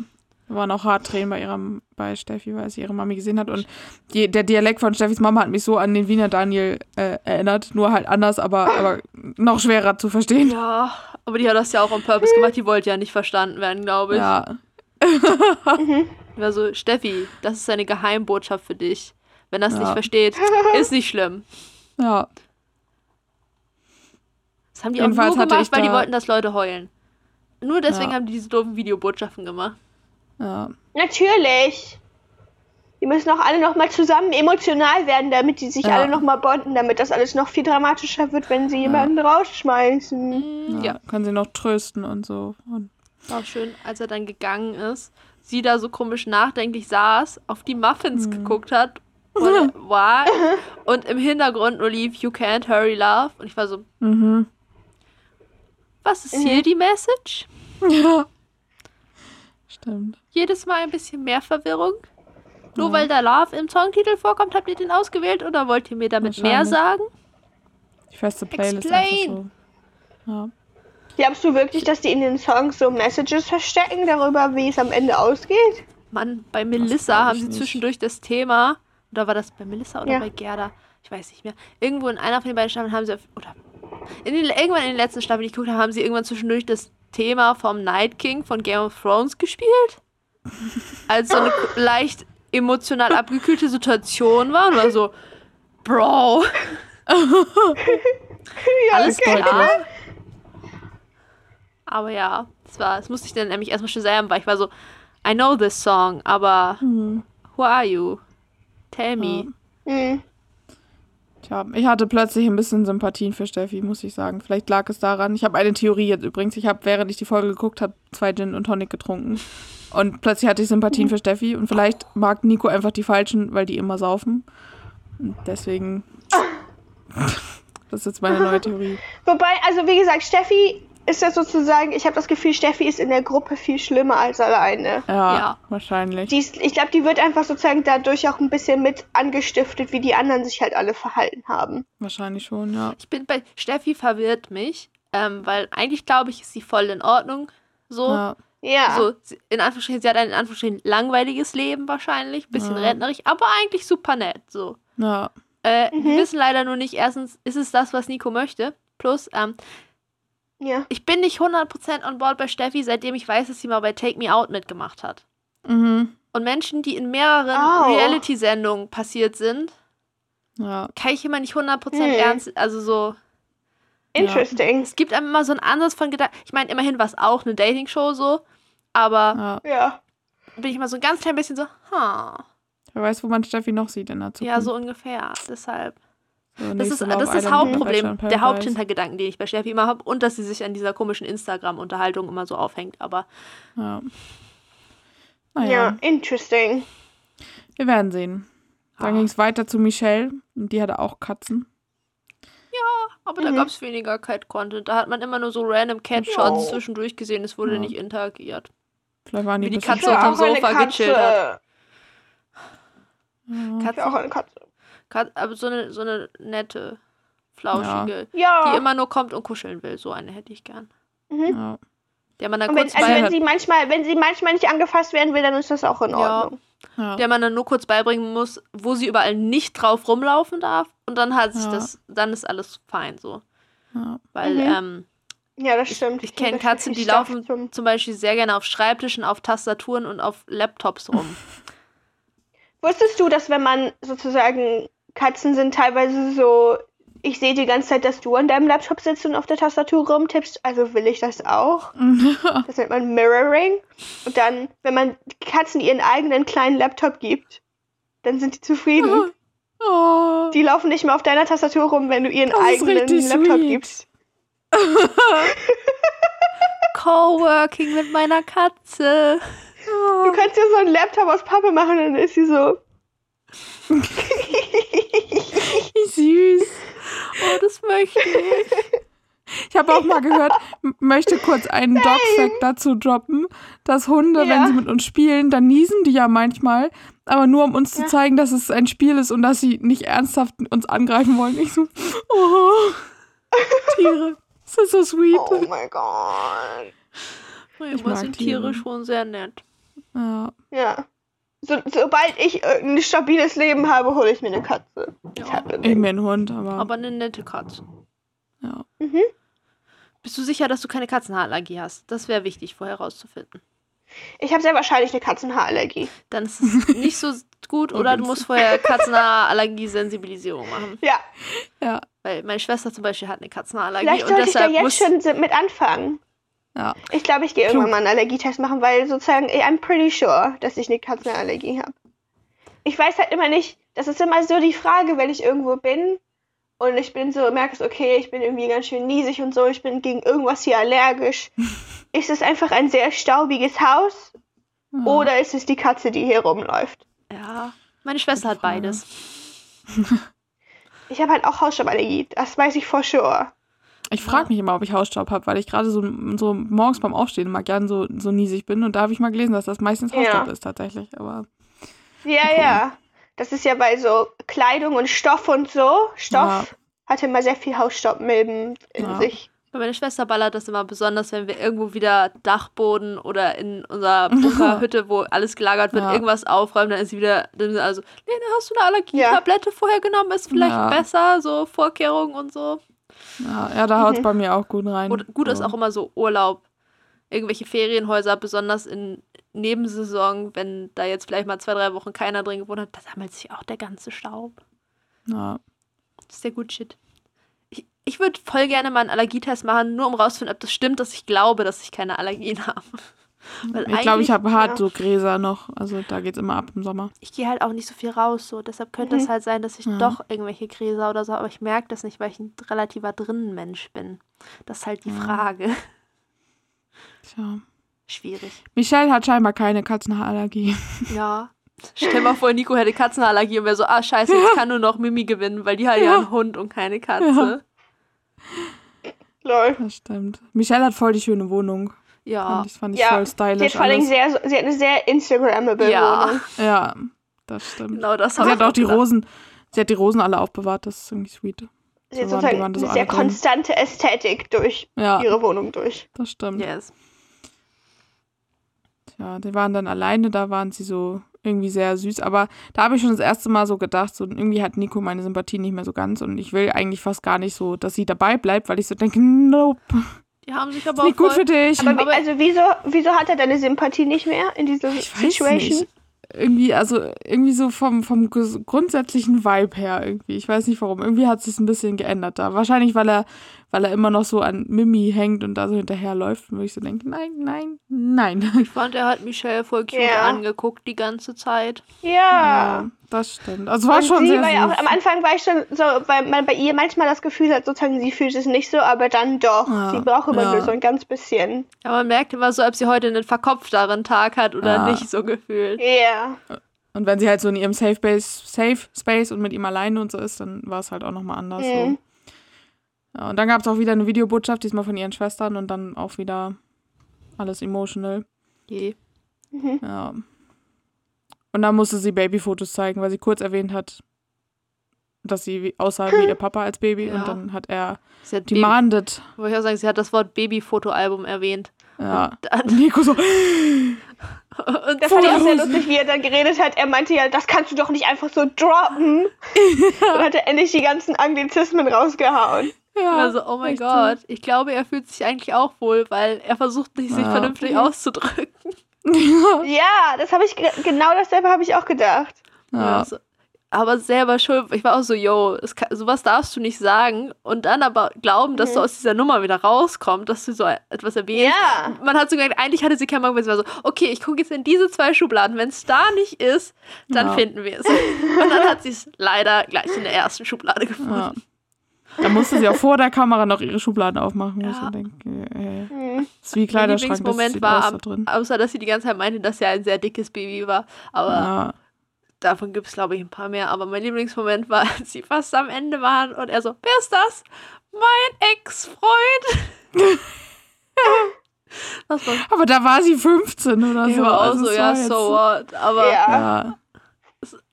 Waren auch hart Tränen bei ihrer, bei Steffi, weil sie ihre Mami gesehen hat. Und die, der Dialekt von Steffis Mama hat mich so an den Wiener Daniel äh, erinnert. Nur halt anders, aber, aber noch schwerer zu verstehen. ja, aber die hat das ja auch on purpose gemacht. Die wollte ja nicht verstanden werden, glaube ich. Ja. War so, Steffi, das ist eine Geheimbotschaft für dich. Wenn das Ja. nicht versteht, ist nicht schlimm. Ja. Das haben die auch Jedenfalls nur hatte gemacht, ich weil die wollten, dass Leute heulen. Nur deswegen Ja. haben die diese doofen Videobotschaften gemacht. Ja. Natürlich. Die müssen auch alle nochmal zusammen emotional werden, damit die sich Ja. alle nochmal bonden, damit das alles noch viel dramatischer wird, wenn sie jemanden rausschmeißen. ja. Ja, Können sie noch trösten und so. Und war auch schön, als er dann gegangen ist, sie da so komisch nachdenklich saß, auf die Muffins Hm. geguckt hat. Und, war, und im Hintergrund nur lief You Can't Hurry Love. Und ich war so, mhm. was ist hier die Message? Ja. Stimmt. Jedes Mal ein bisschen mehr Verwirrung. Nur weil da Love im Songtitel vorkommt, habt ihr den ausgewählt oder wollt ihr mir damit mehr sagen? Die feste Playlist Explain. so. Ja. Glaubst du wirklich, dass die in den Songs so Messages verstecken darüber, wie es am Ende ausgeht? Mann, bei Melissa haben sie nicht. zwischendurch das Thema, oder war das bei Melissa oder Ja. bei Gerda? Ich weiß nicht mehr. Irgendwo in einer von den beiden Staffeln haben sie, oder in den, irgendwann in den letzten Staffeln, die ich geguckt habe, haben sie irgendwann zwischendurch das Thema vom Night King von Game of Thrones gespielt. Als so eine leicht emotional abgekühlte Situation war und war so, Bro, alles okay. klar. Aber ja, das war, das musste ich dann nämlich erstmal Shazam, weil ich war so, I know this song, aber Hm. who are you? Tell me. Hm. Tja, ich hatte plötzlich ein bisschen Sympathien für Steffi, muss ich sagen. Vielleicht lag es daran. Ich habe eine Theorie jetzt übrigens. Ich habe, während ich die Folge geguckt habe, zwei Gin und Tonic getrunken. Und plötzlich hatte ich Sympathien für Steffi. Und vielleicht mag Nico einfach die Falschen, weil die immer saufen. Und deswegen. Das ist jetzt meine neue Theorie. Wobei, also wie gesagt, Steffi ist ja sozusagen, ich habe das Gefühl, Steffi ist in der Gruppe viel schlimmer als alleine. Ja, Ja. wahrscheinlich. Die ist, ich glaube, die wird einfach sozusagen dadurch auch ein bisschen mit angestiftet, wie die anderen sich halt alle verhalten haben. Wahrscheinlich schon, ja. Ich bin bei Steffi verwirrt mich, ähm, weil eigentlich glaube ich, ist sie voll in Ordnung. So, ja. Ja. so in Anführungsstrichen, sie hat ein in Anführungsstrichen langweiliges Leben wahrscheinlich, bisschen Ja. rentnerig, aber eigentlich super nett. So. Ja. Äh, Mhm. Wir wissen leider nur nicht, erstens, ist es das, was Nico möchte? Plus, ähm, ja. ich bin nicht 100% on board bei Steffi, seitdem ich weiß, dass sie mal bei Take Me Out mitgemacht hat. Mhm. Und Menschen, die in mehreren Au. Reality-Sendungen passiert sind, Ja. kann ich immer nicht 100% Hm. ernst, also so, Interesting. es gibt einem immer so einen Ansatz von Gedanken. Ich meine, immerhin war es auch eine Dating-Show so, aber ja. Ja. bin ich mal so ein ganz klein bisschen so, ha, Wer weiß, wo man Steffi noch sieht in der Zukunft. ja, so ungefähr. Deshalb. So Das ist, das ist das Hauptproblem, der Paradise. Haupthintergedanken, den ich bei Steffi immer habe und dass sie sich an dieser komischen Instagram-Unterhaltung immer so aufhängt. Aber Ja. Ja, Naja, interesting. wir werden sehen. Dann Ah. ging es weiter zu Michelle. Und die hatte auch Katzen. Aber da Mhm. gab es weniger Cat-Content. Da hat man immer nur so random Cat-Shots Ja. zwischendurch gesehen. Es wurde Ja. nicht interagiert. Vielleicht waren die Wie die Katze auch eine Sofa gechillt hat. Ja. Katzen, auch eine Katze. Kat aber so eine, so eine nette, flauschige, Ja. die immer nur kommt und kuscheln will. So eine hätte ich gern. Ja. Der man dann Und wenn, kurz also wenn sie manchmal, wenn sie manchmal nicht angefasst werden will, dann ist das auch in Ja. Ordnung. Ja. der man dann nur kurz beibringen muss, wo sie überall nicht drauf rumlaufen darf. Und dann hat sich Ja. das, dann ist alles fein so. Ja. Weil, Mhm. ähm, Ja, das Ich- stimmt. ich kenn Das Katzen, die laufen- Zum zum Beispiel sehr gerne auf Schreibtischen, auf Tastaturen und auf Laptops rum. Wusstest du, dass wenn man sozusagen Katzen sind teilweise so, ich sehe die ganze Zeit, dass du an deinem Laptop sitzt und auf der Tastatur rumtippst, also will ich das auch. Das nennt man Mirroring. Und dann, wenn man Katzen ihren eigenen kleinen Laptop gibt, dann sind die zufrieden. Oh. Die laufen nicht mehr auf deiner Tastatur rum, wenn du ihren Das eigenen Laptop sweet. gibst. Coworking mit meiner Katze. Du kannst dir so einen Laptop aus Pappe machen, dann ist sie so. Wie süß. Oh, das möchte ich. Ich habe auch mal gehört, möchte kurz einen Dog-Fact dazu droppen, dass Hunde, Ja. wenn sie mit uns spielen, dann niesen die ja manchmal, aber nur um uns zu Ja. zeigen, dass es ein Spiel ist und dass sie nicht ernsthaft uns angreifen wollen. Ich so, oh, Tiere, das ist so sweet. Oh mein Gott. Ich Manchmal mag sind Tiere. Tiere schon sehr nett. Ja. Ja. So, sobald ich ein stabiles Leben habe, hole ich mir eine Katze. Ja. Ich happening. mir einen Hund, aber, Aber eine nette Katze. ja. Mhm. Bist du sicher, dass du keine Katzenhaarallergie hast? Das wäre wichtig, vorher rauszufinden. Ich habe sehr wahrscheinlich eine Katzenhaarallergie. Dann ist es nicht so gut oder du musst vorher Katzenhaarallergie-Sensibilisierung machen. Ja, ja, Weil meine Schwester zum Beispiel hat eine Katzenhaarallergie vielleicht und sollte ich da deshalb jetzt muss schon mit anfangen. Ja. Ich glaube, ich gehe irgendwann mal einen Allergietest machen, weil sozusagen, I'm pretty sure, dass ich eine Katzenallergie habe. Ich weiß halt immer nicht, das ist immer so die Frage, wenn ich irgendwo bin und ich bin so, merke, okay, ich bin irgendwie ganz schön niesig und so, ich bin gegen irgendwas hier allergisch. ist es einfach ein sehr staubiges Haus ja. oder ist es die Katze, die hier rumläuft? Ja, meine Schwester hat beides. Ich habe halt auch Hausstauballergie, das weiß ich for sure. Ich frage mich immer, ob ich Hausstaub habe, weil ich gerade so, so morgens beim Aufstehen immer gern so, so niesig bin. Und da habe ich mal gelesen, dass das meistens Ja. Hausstaub ist tatsächlich. Aber Ja, Cool. ja. Das ist ja bei so Kleidung und Stoff und so. Stoff hat immer sehr viel Hausstaubmilben in Ja. sich. Bei meiner Schwester ballert das immer besonders, wenn wir irgendwo wieder Dachboden oder in unserer Bunkerhütte, wo alles gelagert wird, Ja. irgendwas aufräumen, dann ist sie wieder, dann ist sie also, Lena, hast du eine Allergietablette vorher genommen? Ist vielleicht Ja. besser, so Vorkehrungen und so. Ja, ja da haut es Mhm. bei mir auch gut rein. Und gut ist Aber- auch immer so Urlaub. Irgendwelche Ferienhäuser, besonders in Nebensaison, wenn da jetzt vielleicht mal zwei, drei Wochen keiner drin gewohnt hat, da sammelt sich auch der ganze Staub. Ja. Das ist der gut Shit. Ich, ich würde voll gerne mal einen Allergietest machen, nur um rauszufinden, ob das stimmt, dass ich glaube, dass ich keine Allergien habe. Weil Ich glaube, ich habe hart ja. so Gräser noch. Also da geht's immer ab im Sommer. ich gehe halt auch nicht so viel raus, so. Deshalb könnte es Mhm. halt sein, dass ich Ja. doch irgendwelche Gräser oder so, aber ich merke das nicht, weil ich ein relativer Drinnenmensch bin. Das ist halt die Ja. Frage. Tja. Schwierig. Michelle hat scheinbar keine Katzenhaarallergie. Ja. Stell mal vor, Nico hätte Katzenallergie und wäre so, ah scheiße, jetzt kann nur noch Mimi gewinnen, weil die hat ja, Ja. einen Hund und keine Katze. Lol. Das stimmt. Michelle hat voll die schöne Wohnung. Ja. Fand ich, fand ich Ja, voll Sie hat stylisch. vor allem sehr, sie hat eine sehr Instagrammable Ja. Wohnung. Ja, das stimmt. Genau das Sie hat auch die gedacht. Rosen. Sie hat die Rosen alle aufbewahrt. Das ist irgendwie sweet. Sie hat So sozusagen waren so eine sehr drin. konstante Ästhetik durch Ja, ihre Wohnung durch. das stimmt. Yes. Ja, die waren dann alleine, da waren sie so irgendwie sehr süß. Aber da habe ich schon das erste Mal so gedacht, so irgendwie hat Nico meine Sympathie nicht mehr so ganz und ich will eigentlich fast gar nicht so, dass sie dabei bleibt, weil ich so denke, nope, Die haben sich ist aber nicht auch gut voll für dich. Aber, Aber- also wieso, wieso hat er deine Sympathie nicht mehr in dieser ich weiß Situation? nicht. Irgendwie, also irgendwie so vom, vom grundsätzlichen Vibe her irgendwie. Ich weiß nicht warum. Irgendwie hat sich ein bisschen geändert da. Wahrscheinlich, weil er, weil er immer noch so an Mimi hängt und da so hinterherläuft, wo ich so denke, nein, nein, nein. Ich fand, er hat Michelle voll cute Ja. angeguckt die ganze Zeit. Ja. Ja, das stimmt. Also war Und schon sie sehr war ja auch, am Anfang war ich schon so, weil man bei ihr manchmal das Gefühl hat, sozusagen, sie fühlt es nicht so, aber dann doch. Ja, Sie braucht immer ja. nur so ein ganz bisschen. Ja, man merkt immer so, ob sie heute einen verkopfteren Tag hat oder Ja. nicht so gefühlt. Ja. Und wenn sie halt so in ihrem Safe Space, Safe Space und mit ihm alleine und so ist, dann war es halt auch nochmal anders. Mhm. So. Ja, und dann gab es auch wieder eine Videobotschaft, diesmal von ihren Schwestern und dann auch wieder alles emotional. Je. Mhm. Ja. Und dann musste sie Babyfotos zeigen, weil sie kurz erwähnt hat, dass sie wie- aussah wie ihr Papa als Baby. Ja. Und dann hat er Sie hat Baby, demanded. wollte ich auch sagen, sie hat das Wort Babyfotoalbum erwähnt. Ja. Dann, Und Nico so, und Das fand ich auch sehr lustig, wie er dann geredet hat. Er meinte ja, das kannst du doch nicht einfach so droppen. Dann hat er endlich die ganzen Anglizismen rausgehauen. ja. also, oh mein Gott, ich glaube, er fühlt sich eigentlich auch wohl, weil er versucht nicht, sich Ja. vernünftig Mhm. auszudrücken. Ja. Das habe ich ge- genau dasselbe habe ich auch gedacht. Ja. Also, aber selber schuld. Ich war auch so, yo, es kann, sowas darfst du nicht sagen. Und dann aber glauben, dass Mhm. du aus dieser Nummer wieder rauskommst, dass du so etwas erwähnst. Ja. Man hat so gedacht, eigentlich hatte sie keinen Bock mehr. Sie war so, okay, ich gucke jetzt in diese zwei Schubladen. Wenn es da nicht ist, dann Ja. finden wir es. Und dann hat sie es leider gleich in der ersten Schublade gefunden. Ja. Da musste sie auch vor der Kamera noch ihre Schubladen aufmachen. Ja. denke, äh, ist wie Mein Kleiderschrank, das Lieblingsmoment sieht war, aus da drin. außer dass sie die ganze Zeit meinte, dass sie ein sehr dickes Baby war. Aber Ja. davon gibt es, glaube ich, ein paar mehr. Aber mein Lieblingsmoment war, als sie fast am Ende waren und er so, wer ist das? Mein Ex-Freund. Aber da war sie 15 oder ich so. war auch Also so, ja, so what. Aber Ja. Ja,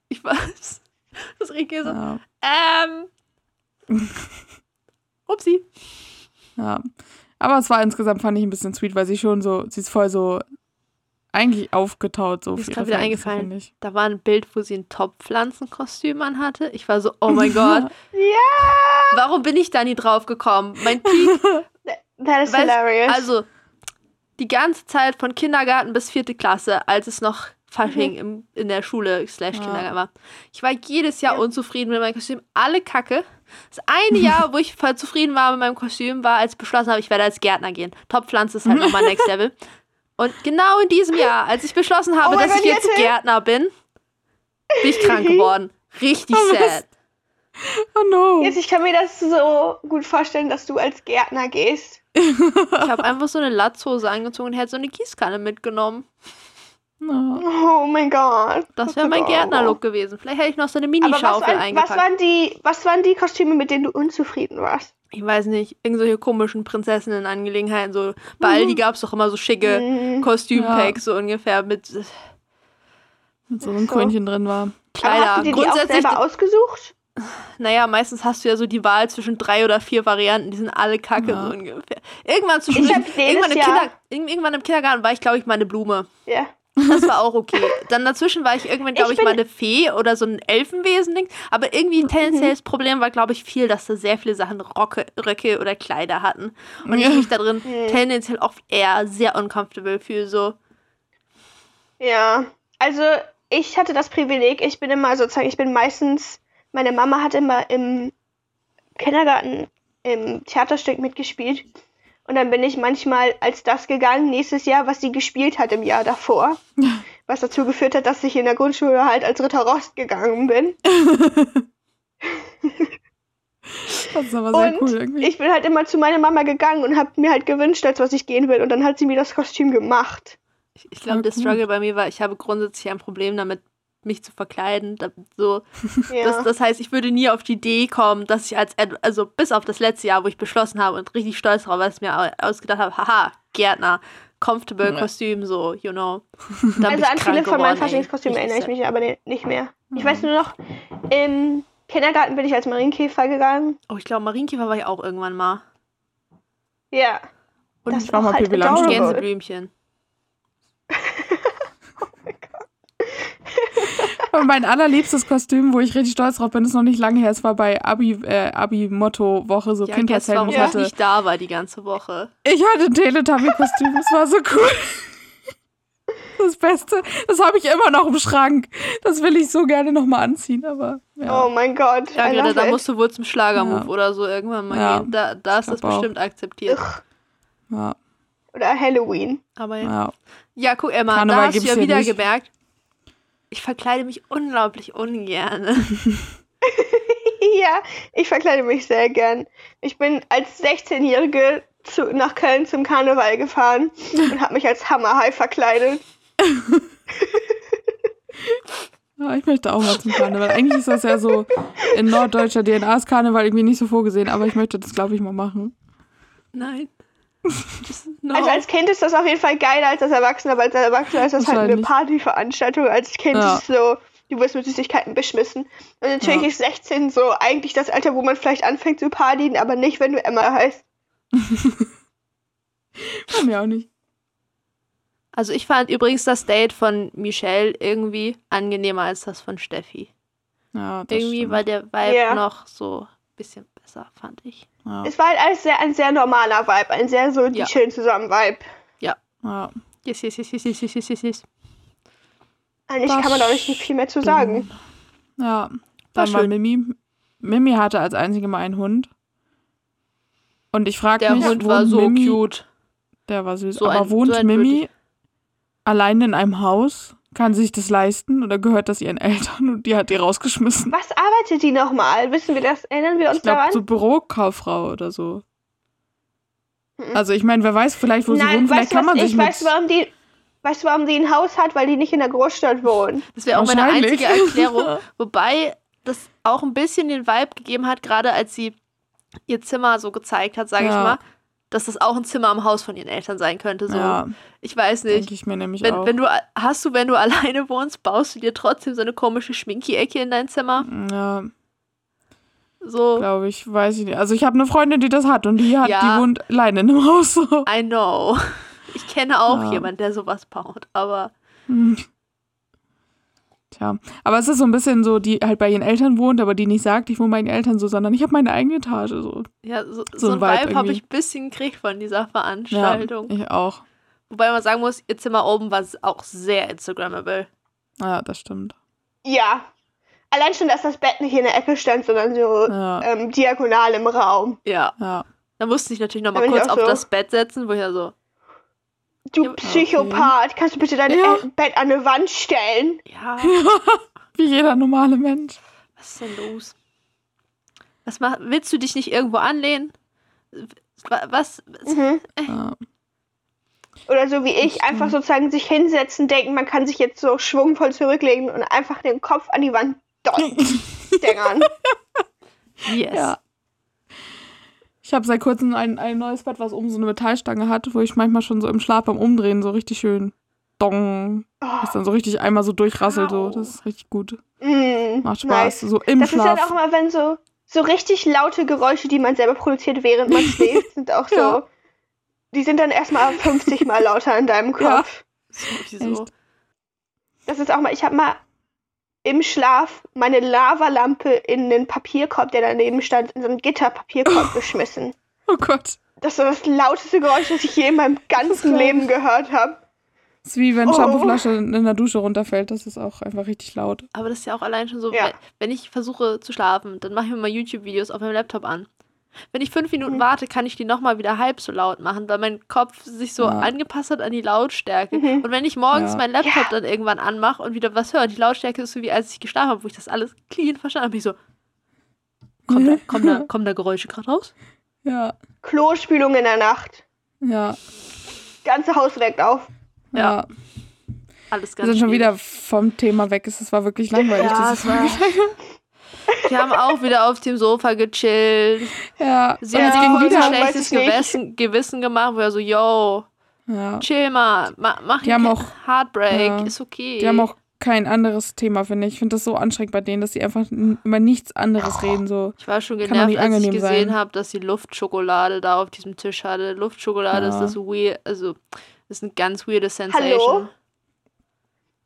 ich weiß. Das Rieke so, ja, ähm. Upsi. ja. Aber es war insgesamt, fand ich ein bisschen sweet, weil sie schon so, sie ist voll so eigentlich aufgetaut, so Mir ist ihre wieder eingefallen. finde ich. Da war ein Bild, wo sie ein Top-Pflanzenkostüm anhatte. Ich war so, oh mein Gott, Ja, warum bin ich da nie drauf gekommen? Mein Peak that is Weißt- hilarious. Also, die ganze Zeit von Kindergarten bis vierte Klasse, als es noch Fasching im, in der Schule slash Ja. Kindergarten war. Ich war jedes Jahr Ja. unzufrieden mit meinem Kostüm. Alle Kacke. Das eine Jahr, wo ich voll zufrieden war mit meinem Kostüm, war, als ich beschlossen habe, ich werde als Gärtner gehen. Top-Pflanze ist halt nochmal Next Level. Und genau in diesem Jahr, als ich beschlossen habe, Oh dass ich jetzt. Gärtner bin, bin ich krank geworden. Richtig Oh, sad. Oh no. Jetzt, ich kann mir das so gut vorstellen, dass du als Gärtner gehst. Ich habe einfach so eine Latzhose angezogen und hätte so eine Gießkanne mitgenommen. Oh mein Gott. Das wäre mein adorable. Gärtnerlook gewesen. Vielleicht hätte ich noch so eine Aber was Minischaufel waren, was, eingepackt. waren die, was waren die Kostüme, mit denen du unzufrieden warst? ich weiß nicht, irgendwelche komischen Prinzessinnen-Angelegenheiten. So, bei Aldi gab es doch immer so schicke Mhm. Kostümpacks, so ungefähr mit äh, Mit so einem So. Krönchen drin war. Aber Kleider. hast du dir die auch Grundsätzlich, selber ausgesucht? naja, meistens hast du ja so die Wahl zwischen drei oder vier Varianten, die sind alle kacke, Ja. so ungefähr. Irgendwann zu irgendwann, im Kinder, irg- irgendwann im Kindergarten war ich, glaube ich, mal eine Blume. Ja. Das war auch okay. Dann dazwischen war ich irgendwann, glaube Ich ich, mal eine Fee oder so ein Elfenwesen-Ding. Aber irgendwie Mhm. tendenziell das Problem war, glaube ich, viel, dass da sehr viele Sachen Rocke, Röcke oder Kleider hatten. Und ich mich da drin tendenziell oft eher sehr uncomfortable fühle. So. Ja. Also, ich hatte das Privileg, ich bin immer sozusagen, ich bin meistens, meine Mama hat immer im Kindergarten im Theaterstück mitgespielt. Und dann bin ich manchmal als das gegangen, nächstes Jahr, was sie gespielt hat im Jahr davor. Was dazu geführt hat, dass ich in der Grundschule halt als Ritter Rost gegangen bin. Das ist aber sehr und cool irgendwie. ich bin halt immer zu meiner Mama gegangen und habe mir halt gewünscht, als was ich gehen will. Und dann hat sie mir das Kostüm gemacht. Ich, ich glaube, der. Struggle bei mir war, ich habe grundsätzlich ein Problem damit, mich zu verkleiden. Da, so, Ja. das, das heißt, ich würde nie auf die Idee kommen, dass ich als, Ad- also bis auf das letzte Jahr, wo ich beschlossen habe und richtig stolz darauf, was ich mir au- ausgedacht habe, haha, Gärtner, comfortable Ja. Kostüm, so, you know. Dann also an viele von meinen. Faschingskostümen erinnere ich mich aber nicht mehr. Ich Mhm. weiß nur noch, im Kindergarten bin ich als Marienkäfer gegangen. Oh, ich glaube, Marienkäfer war ich auch irgendwann mal. Ja. Und das ich war auch mal halt. Gänseblümchen. Und mein allerliebstes Kostüm, wo ich richtig stolz drauf bin, ist noch nicht lange her. Es war bei Abi, äh, Abi-Motto-Woche, so Ja, Kindheitshelden. warum Ich ich hatte, nicht da war die ganze Woche. ich hatte ein Teletubby-Kostüm, das war so cool. Das Beste, das habe ich immer noch im Schrank. Das will ich so gerne nochmal anziehen, aber ja. Oh mein Gott. Ja, Greta, da musst du wohl zum Schlagermove Ja. oder so irgendwann mal Ja, gehen. Da, da ist das glaub auch. bestimmt akzeptiert. Ugh. ja, Oder Halloween. Aber ja. ja. Guck, Emma, Karneval da hast du ja wieder nicht. gemerkt, ich verkleide mich unglaublich ungern. ja, ich verkleide mich sehr gern. Ich bin als 16-Jährige zu, nach Köln zum Karneval gefahren und habe mich als Hammerhai verkleidet. Ja, ich möchte auch mal zum Karneval. Eigentlich ist das ja so, in norddeutscher DNA ist Karneval irgendwie nicht so vorgesehen, aber ich möchte das, glaube ich, mal machen. Nein. No. Also als Kind ist das auf jeden Fall geiler als als Erwachsener, aber als Erwachsener ist das halt eine. Partyveranstaltung. Als Kind Ja. ist es so, du wirst mit Süßigkeiten beschmissen. Und natürlich Ja. ist 16 so eigentlich das Alter, wo man vielleicht anfängt zu partyen, aber nicht, wenn du Emma heißt. Bei mir auch nicht. also ich fand übrigens das Date von Michelle irgendwie angenehmer als das von Steffi. Ja, das Irgendwie stimmt. war der Vibe Ja. noch so ein bisschen besser, fand ich. Ja. Es war halt alles sehr, ein sehr normaler Vibe, ein sehr so die ja. chillen zusammen Vibe. Ja. ja. Yes, yes, yes, yes, yes, yes, yes, yes. Eigentlich das kann man da nicht viel mehr zu sagen. Ja, dann war, war Mimi. Mimi hatte als einzige mal einen Hund. Und ich frage mich, der Hund war so Mimi, cute. Der war süß. So aber ein, wohnt so Mimi wirklich. allein in einem Haus? Kann sie sich das leisten oder gehört das ihren Eltern und die hat die rausgeschmissen? Was arbeitet die nochmal? Wissen wir das? Erinnern wir uns Ich glaube, daran? so Bürokauffrau oder so. Mhm. Also ich meine, wer weiß vielleicht, wo sie wohnt, Nein, vielleicht weißt du kann man sich Ich mit... weiß, warum die. Weißt du, warum sie ein Haus hat? Weil die nicht in der Großstadt wohnt. Das wäre auch meine einzige Erklärung. Wobei das auch ein bisschen den Vibe gegeben hat, gerade als sie ihr Zimmer so gezeigt hat, sage ich Ja. mal, dass das auch ein Zimmer am Haus von ihren Eltern sein könnte. So. Ja, Ich weiß nicht. denke ich mir nämlich Wenn, auch. wenn du hast du, wenn du alleine wohnst, baust du dir trotzdem so eine komische Schminki-Ecke in dein Zimmer. ja, So, glaube ich, weiß ich nicht. Also ich habe eine Freundin, die das hat und die hat, Ja. die wohnt alleine in einem Haus. So. I know. Ich kenne auch Ja. jemanden, der sowas baut, aber Hm. Tja, aber es ist so ein bisschen so, die halt bei ihren Eltern wohnt, aber die nicht sagt, ich wohne bei ihren Eltern so, sondern ich habe meine eigene Etage so. ja, so, So so ein Vibe Vibe habe ich ein bisschen gekriegt von dieser Ja, Veranstaltung. ich auch. Wobei man sagen muss, ihr Zimmer oben war auch sehr Instagrammable. Ja, das stimmt. Ja. Allein schon, dass das Bett nicht in der Ecke stand, sondern so Ja, ähm, diagonal im Raum. Ja. ja. Da musste ich natürlich noch Da mal bin ich kurz auf so. das Bett setzen, wo ich ja so, Du Ja, Psychopath, kannst du bitte dein Ja. äh, Bett an eine Wand stellen? ja, Wie jeder normale Mensch. was ist denn los? Was mach, willst du dich nicht irgendwo anlehnen? Wa- Was? Mhm. Ja. Oder so wie ich, einfach sozusagen sich hinsetzen, denken, man kann sich jetzt so schwungvoll zurücklegen und einfach den Kopf an die Wand stängern. Yes. Ja. Ich habe seit kurzem ein, ein neues Bett, was oben so eine Metallstange hat, wo ich manchmal schon so im Schlaf beim Umdrehen so richtig schön dong, Oh, das dann so richtig einmal so durchrasselt. So. Das ist richtig gut. mm, Macht Spaß. nice. So im Das ist Schlaf. dann auch immer, wenn so, so richtig laute Geräusche, die man selber produziert, während man schläft, sind auch so. Ja. Die sind dann erstmal 50 Mal lauter in deinem Ja. Kopf. Wieso? Echt? Das ist auch mal, ich habe mal im Schlaf meine Lavalampe in den Papierkorb, der daneben stand, in so einen Gitterpapierkorb geschmissen. oh Gott. Das ist so das lauteste Geräusch, das ich je in meinem ganzen Leben gehört habe. Das ist wie wenn Oh. Shampooflasche in der Dusche runterfällt. Das ist auch einfach richtig laut. Aber das ist ja auch allein schon so, Ja. wenn, wenn ich versuche zu schlafen, dann mache ich mir mal YouTube-Videos auf meinem Laptop an. Wenn ich fünf Minuten Mhm. warte, kann ich die nochmal wieder halb so laut machen, weil mein Kopf sich so Ja. angepasst hat an die Lautstärke. Mhm. Und wenn ich morgens Ja. meinen Laptop Ja. dann irgendwann anmache und wieder was höre, und die Lautstärke ist so wie als ich geschlafen habe, wo ich das alles clean verstanden habe, bin ich so, kommt da, kommen da, kommen da Geräusche gerade raus? Ja, Klospülung in der Nacht. ja, Ganze Haus weckt auf. ja. Ja. Alles Wir ganz sind schon schwierig. wieder vom Thema weg. Es war wirklich langweilig. Ja, dieses es war- Wir haben auch wieder auf dem Sofa gechillt. ja, Sie und hat voll wieder. ein Weiß schlechtes. Gewissen, Gewissen gemacht, wo er so, yo, Ja. chill mal, ma, mach Die haben auch- Heartbreak, ja. ist okay. Die haben auch kein anderes Thema, finde ich. Ich finde das so anstrengend bei denen, dass sie einfach über nichts anderes reden. So. ich war schon genervt, als ich gesehen habe, dass sie Luftschokolade da auf diesem Tisch hatte. Luftschokolade ist Ja. das weird, also ist eine ganz weirde Sensation. Hallo?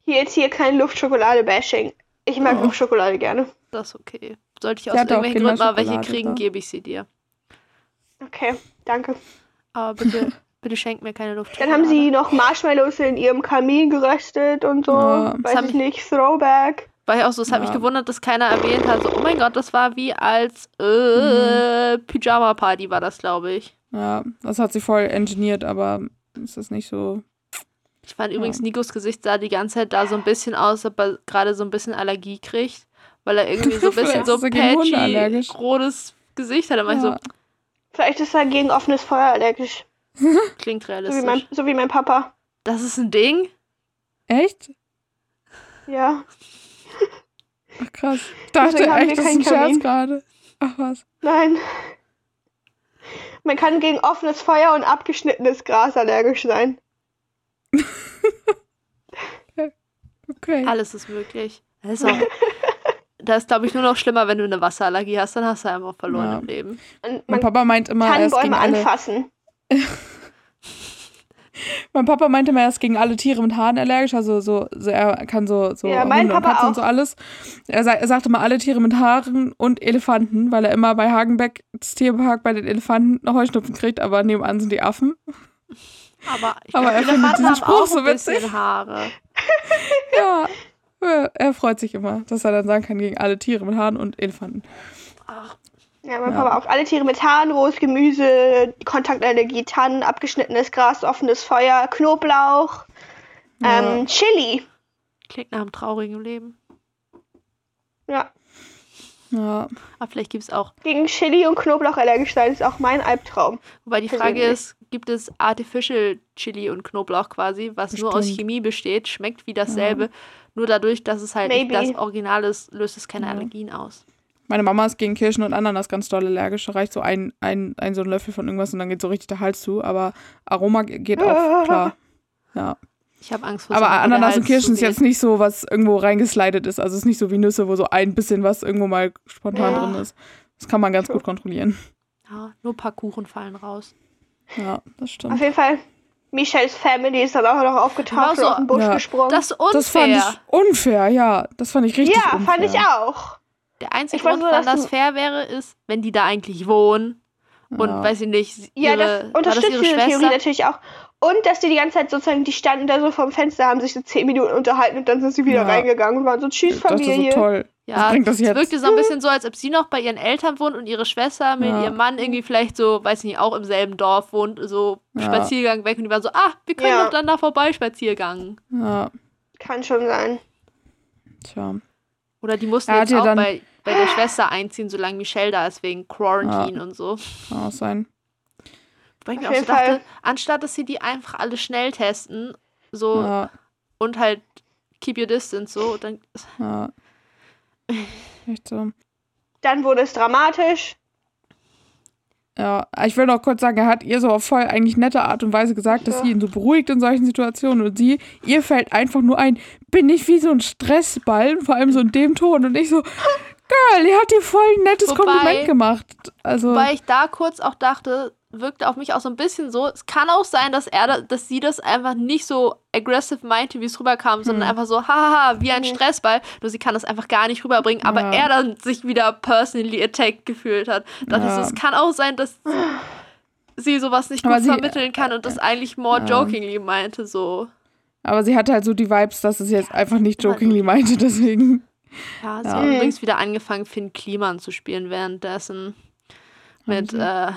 Hier jetzt hier kein Luftschokolade-Bashing. Ich mag Oh. Luftschokolade gerne. Das ist okay. Sollte ich aus irgendwelchen Gründen mal welche kriegen, gebe ich sie dir. Okay, danke. Aber bitte, bitte schenk mir keine Dann Luftschokolade. haben sie noch Marshmallows in ihrem Kamin geröstet und so. Ja. Das Weiß ich ich- nicht, Throwback. War ich auch so, es hat mich Ja. gewundert, dass keiner erwähnt hat. So, oh mein Gott, das war wie als äh, Mhm. Pyjama-Party war das, glaube ich. Ja, das hat sie voll engineert, aber ist nicht so. Ich fand Ja. übrigens, Nikos Gesicht sah die ganze Zeit da so ein bisschen aus, als ob er gerade so ein bisschen Allergie kriegt. Weil er irgendwie so ein bisschen so patchy, rotes Gesicht hat. Da war ich so, Ja. Vielleicht ist er gegen offenes Feuer allergisch. klingt So wie, realistisch. mein, so wie mein Papa. das ist ein Ding? Echt? Ja. Ach krass. Ich dachte echt, das ist ein Scherz gerade. Ach was. Nein. Man kann gegen offenes Feuer und abgeschnittenes Gras allergisch sein. Okay. Alles ist möglich. Das auch, das ist glaube ich, nur noch schlimmer, wenn du eine Wasserallergie hast. Dann hast du einfach verloren Ja. im Leben. Und Mein Papa meint immer, er ist gegen Tannenbäume alle. anfassen. Mein Papa meinte immer, er ist gegen alle Tiere mit Haaren allergisch. Also so, so er kann so, so Ja, mein Hunde und Papa Katzen und so auch. alles. Er, sa er sagte immer alle Tiere mit Haaren und Elefanten, weil er immer bei Hagenbeck, das Tierpark, bei den Elefanten Heuschnupfen kriegt, aber nebenan sind die Affen. Aber ich Aber glaub, er findet diesen haben Spruch auch so ein bisschen witzig. Haare. Ja. Ja, Er freut sich immer, dass er dann sagen kann, gegen alle Tiere mit Haaren und Elefanten. Ach, Ja, mein Ja. Papa auch. Alle Tiere mit Haaren, rohes Gemüse, Kontaktallergie, Tannen, abgeschnittenes Gras, offenes Feuer, Knoblauch, Ja. ähm, Chili. klingt nach einem traurigen Leben. Ja. Ja. Aber vielleicht gibt es auch. Gegen Chili und Knoblauch allergisch sein ist auch mein Albtraum. Wobei die Frage Persönlich. ist, gibt es Artificial Chili und Knoblauch quasi, was nur aus Bestimmt. Chemie besteht, schmeckt wie dasselbe. Nur dadurch, dass es halt Maybe. nicht das Original ist, löst es keine Ja. Allergien aus. Meine Mama ist gegen Kirschen und Ananas ganz doll allergisch. Da reicht so ein, ein, ein so ein Löffel von irgendwas und dann geht so richtig der Hals zu. Aber Aroma ge- geht auch, klar. Ja. Ich habe Angst vor Aber so Ananas und Kirschen ist jetzt nicht so, was irgendwo reingeslidet ist. Also es ist nicht so wie Nüsse, wo so ein bisschen was irgendwo mal spontan Ja. drin ist. Das kann man ganz gut kontrollieren. Ja, nur ein paar Kuchen fallen raus. Ja, das Auf stimmt. jeden Fall, Michelles Family ist dann auch noch aufgetaucht so- und auf den Busch Ja. gesprungen. Das ist unfair. Das fand ich unfair, ja. Das fand ich richtig ja, unfair. fand ich auch. Der einzige Ich Grund, nur, wann dass das fair wäre, ist, wenn die da eigentlich wohnen und, Ja. weiß ich nicht, Ja, ihre, das war das unterstützt ihre diese Theorie Schwester? natürlich auch. Und dass die die ganze Zeit sozusagen, die standen da so vorm Fenster, haben sich so zehn Minuten unterhalten und dann sind sie wieder Ja. reingegangen und waren so, tschüss Ich dachte Familie. so toll. Ja, Was bringt das es jetzt? wirkte so ein bisschen so, als ob sie noch bei ihren Eltern wohnt und ihre Schwester mit Ja. ihrem Mann irgendwie vielleicht so, weiß nicht, auch im selben Dorf wohnt, so Ja. Spaziergang weg und die waren so, ah, wir können Ja. doch dann da vorbei Spaziergang. Ja, Kann schon sein. tja. Oder die mussten jetzt auch dann- bei, bei der Schwester einziehen, solange Michelle da ist, wegen Quarantine und so. Kann auch sein. Weil ich mir Auf auch so Fall. dachte, anstatt dass sie die einfach alle schnell testen, so Ja, und halt keep your distance, so, dann ja. Echt so. Dann wurde es dramatisch. Ja, ich will noch kurz sagen, er hat ihr so auf voll eigentlich nette Art und Weise gesagt, dass Ja. sie ihn so beruhigt in solchen Situationen und sie, ihr fällt einfach nur ein, bin ich wie so ein Stressball, vor allem so in dem Ton und ich so, Girl, ihr habt dir voll ein nettes Wobei- Kompliment gemacht. Also, Weil ich da kurz auch dachte, wirkte auf mich auch so ein bisschen so. Es kann auch sein, dass er, da- dass sie das einfach nicht so aggressive meinte, wie es rüberkam, sondern Hm. einfach so, haha, wie ein. Stressball. Nur sie kann das einfach gar nicht rüberbringen, aber Ja. er dann sich wieder personally attacked gefühlt hat. So, Ja. es kann auch sein, dass sie sowas nicht Aber gut sie- vermitteln kann und das eigentlich more Ja. jokingly meinte, so. aber sie hatte halt so die Vibes, dass es jetzt einfach nicht jokingly meinte, deswegen. Ja, sie Mhm. übrigens wieder angefangen, Finn Kliman zu spielen währenddessen mit äh,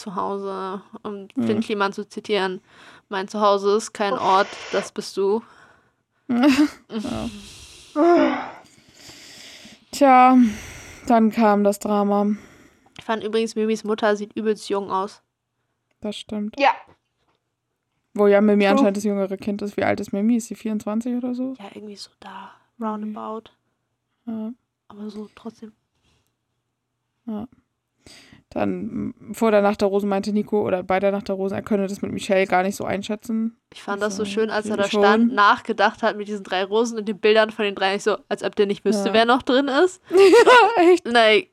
zu Hause, um Mhm. Finn Kliman zu zitieren. Mein Zuhause ist kein Ort, das bist du. Tja, dann kam das Drama. Ich fand übrigens, Mimis Mutter sieht übelst jung aus. Das stimmt. Ja, Wo ja Mimi True. anscheinend das jüngere Kind ist. Wie alt ist Mimi? Ist sie 24 oder so? Ja, irgendwie so da, roundabout. Ja. Aber so trotzdem. Dann mm, vor der Nacht der Rosen meinte Nico, oder bei der Nacht der Rosen, er könne das mit Michelle gar nicht so einschätzen. Ich fand das so Also, schön, als er da schon. stand, nachgedacht hat mit diesen drei Rosen und den Bildern von den drei. Ich so, als ob der nicht wüsste, Ja. wer noch drin ist. Echt? Nein.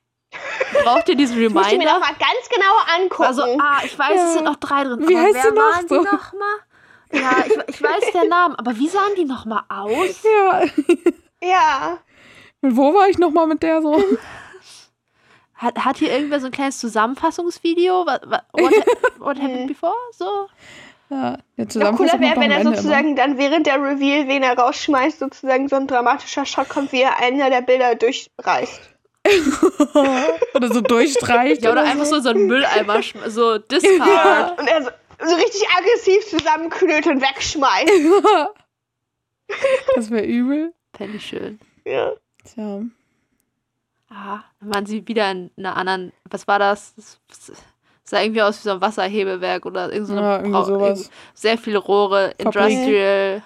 Braucht ihr diesen ich musste mir Reminder? noch mal ganz genau angucken. Also, ah, ich weiß, Ja. es sind noch drei drin. Wie aber heißt wer sie noch waren so? die nochmal? Ja, ich, ich weiß der Name, aber wie sahen die nochmal aus? Ja. ja. Und wo war ich nochmal mit der so? Hat, hat hier irgendwer so ein kleines Zusammenfassungsvideo? What, what, what, happened before? So? Ja, der Noch cooler wäre, wenn er sozusagen dann während der Reveal, wen er rausschmeißt, sozusagen so ein dramatischer Shot kommt, wie er einer der Bilder durchreißt. immer. oder so durchstreicht. Ja, oder einfach so so einen Mülleimer, so Discard. Und er so, so richtig aggressiv zusammenknüllt und wegschmeißt. das wäre übel. Fände ich schön. Ja. Tja. Ah, dann waren sie wieder in einer anderen. Was war das? Das das sah irgendwie aus wie so ein Wasserhebewerk oder irgend so eine Ja, irgendwie Brau- sowas. Sehr viele Rohre, Fabrik. Industrial.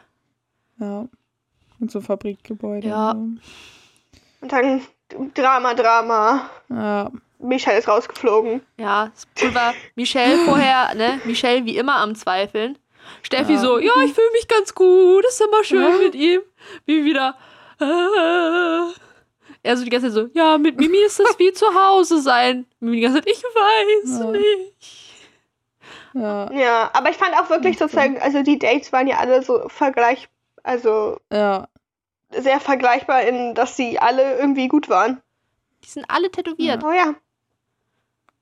Ja. Und so Fabrikgebäude. Ja. Und dann Drama, Drama. Ja. Michael ist rausgeflogen. Ja, das war Michelle vorher, ne? Michelle wie immer am Zweifeln. Steffi Ja. so, ja, ich fühle mich ganz gut, ist immer schön Ja. mit ihm. Wie wieder. Äh. Er so die ganze Zeit so, ja, mit Mimi ist das wie zu Hause sein. Mimi die ganze Zeit, ich weiß Ja. nicht. Ja. Ja, aber ich fand auch wirklich Okay. sozusagen, also die Dates waren ja alle so vergleich, also Ja. sehr vergleichbar in, dass sie alle irgendwie gut waren. Die sind alle tätowiert. Oh ja.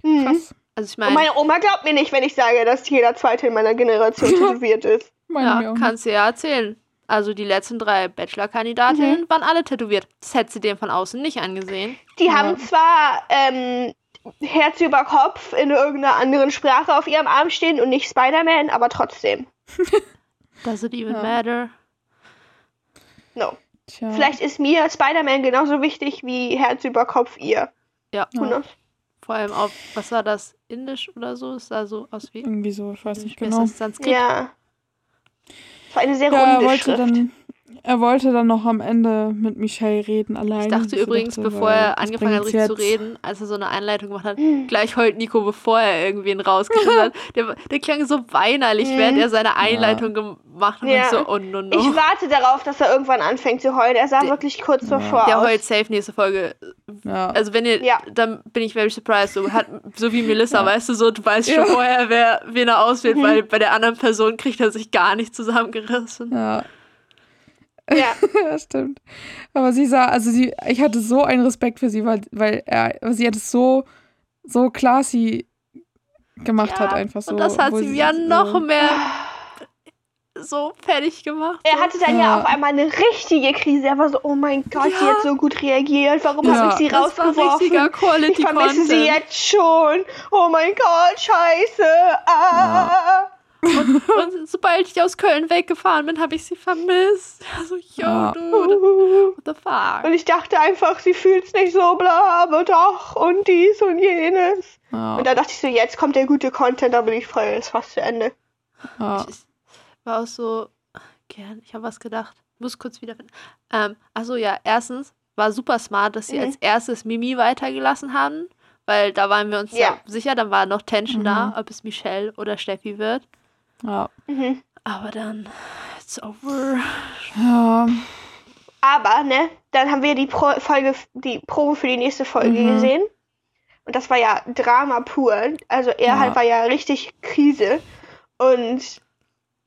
Mhm. Krass. Also ich Und meine, meine Oma glaubt mir nicht, wenn ich sage, dass jeder Zweite in meiner Generation tätowiert ist. Meine ja, kannst du ja erzählen. Also die letzten drei Bachelor-Kandidatinnen waren alle tätowiert. Das hätte sie dem von außen nicht angesehen. Die Ja. haben zwar ähm, Herz über Kopf in irgendeiner anderen Sprache auf ihrem Arm stehen und nicht Spider-Man, aber trotzdem. Does it even Ja. matter? No. Tja. Vielleicht ist mir Spider-Man genauso wichtig wie Herz über Kopf ihr. Ja, knows? Vor allem auf, was war das? Indisch oder so? Es sah so aus wie. Irgendwie so, ich weiß nicht genau. das? Sanskrit. Ja. Es war eine sehr Ja, runde wollte Schrift. dann, er wollte dann noch am Ende mit Michelle reden, allein. Ich dachte übrigens, bevor er angefangen hat, richtig zu reden, als er so eine Einleitung gemacht hat, gleich heult Nico, bevor er irgendwen rausgerissen hat. Der, der klang so weinerlich, während er seine Einleitung gemacht hat. Und Ja. ich so, oh no, no. Ich warte darauf, dass er irgendwann anfängt zu heulen. Er sah Der- wirklich kurz davor Der aus. heult safe nächste Folge. Ja. Also wenn ihr, Ja. dann bin ich very surprised. So, hat, so wie Melissa, Ja. weißt du, so, du weißt schon Ja. vorher, wer, wen er auswählt, Mhm. weil bei der anderen Person kriegt er sich gar nicht zusammengerissen. ja. Ja. ja, stimmt. Aber sie sah, also sie, ich hatte so einen Respekt für sie, weil, weil er, sie hat es so, so classy gemacht Ja, hat, einfach so. Und das hat sie ja so- noch mehr so fertig gemacht. Er hatte dann ja. Ja. auf einmal eine richtige Krise. Er war so, oh mein Gott, die Ja. hat so gut reagiert. Warum Ja. habe ich sie das rausgeworfen? ich vermisse sie Content. jetzt schon. Oh mein Gott, scheiße. Ah. Und sobald ich aus Köln weggefahren bin, habe ich sie vermisst. Also, yo, Ja. dude, what the fuck? Und ich dachte einfach, sie fühlt's nicht so bla, aber doch und dies und jenes. Ja, Und da dachte ich so, jetzt kommt der gute Content, da bin ich voll, ist fast zu Ende. ja. Ich war auch so, gern, ich habe was gedacht. Muss kurz wiederfinden. Ähm, achso, ja, erstens war super smart, dass sie Mhm. als erstes Mimi weitergelassen haben, weil da waren wir uns ja, Ja. sicher, dann war noch Tension Mhm. da, ob es Michelle oder Steffi wird. Ja. Mhm. Aber dann, it's over. ja. Aber, ne, dann haben wir die Pro Folge, die Probe für die nächste Folge Mhm. gesehen. Und das war ja Drama pur. Also er Ja. halt war ja richtig Krise. Und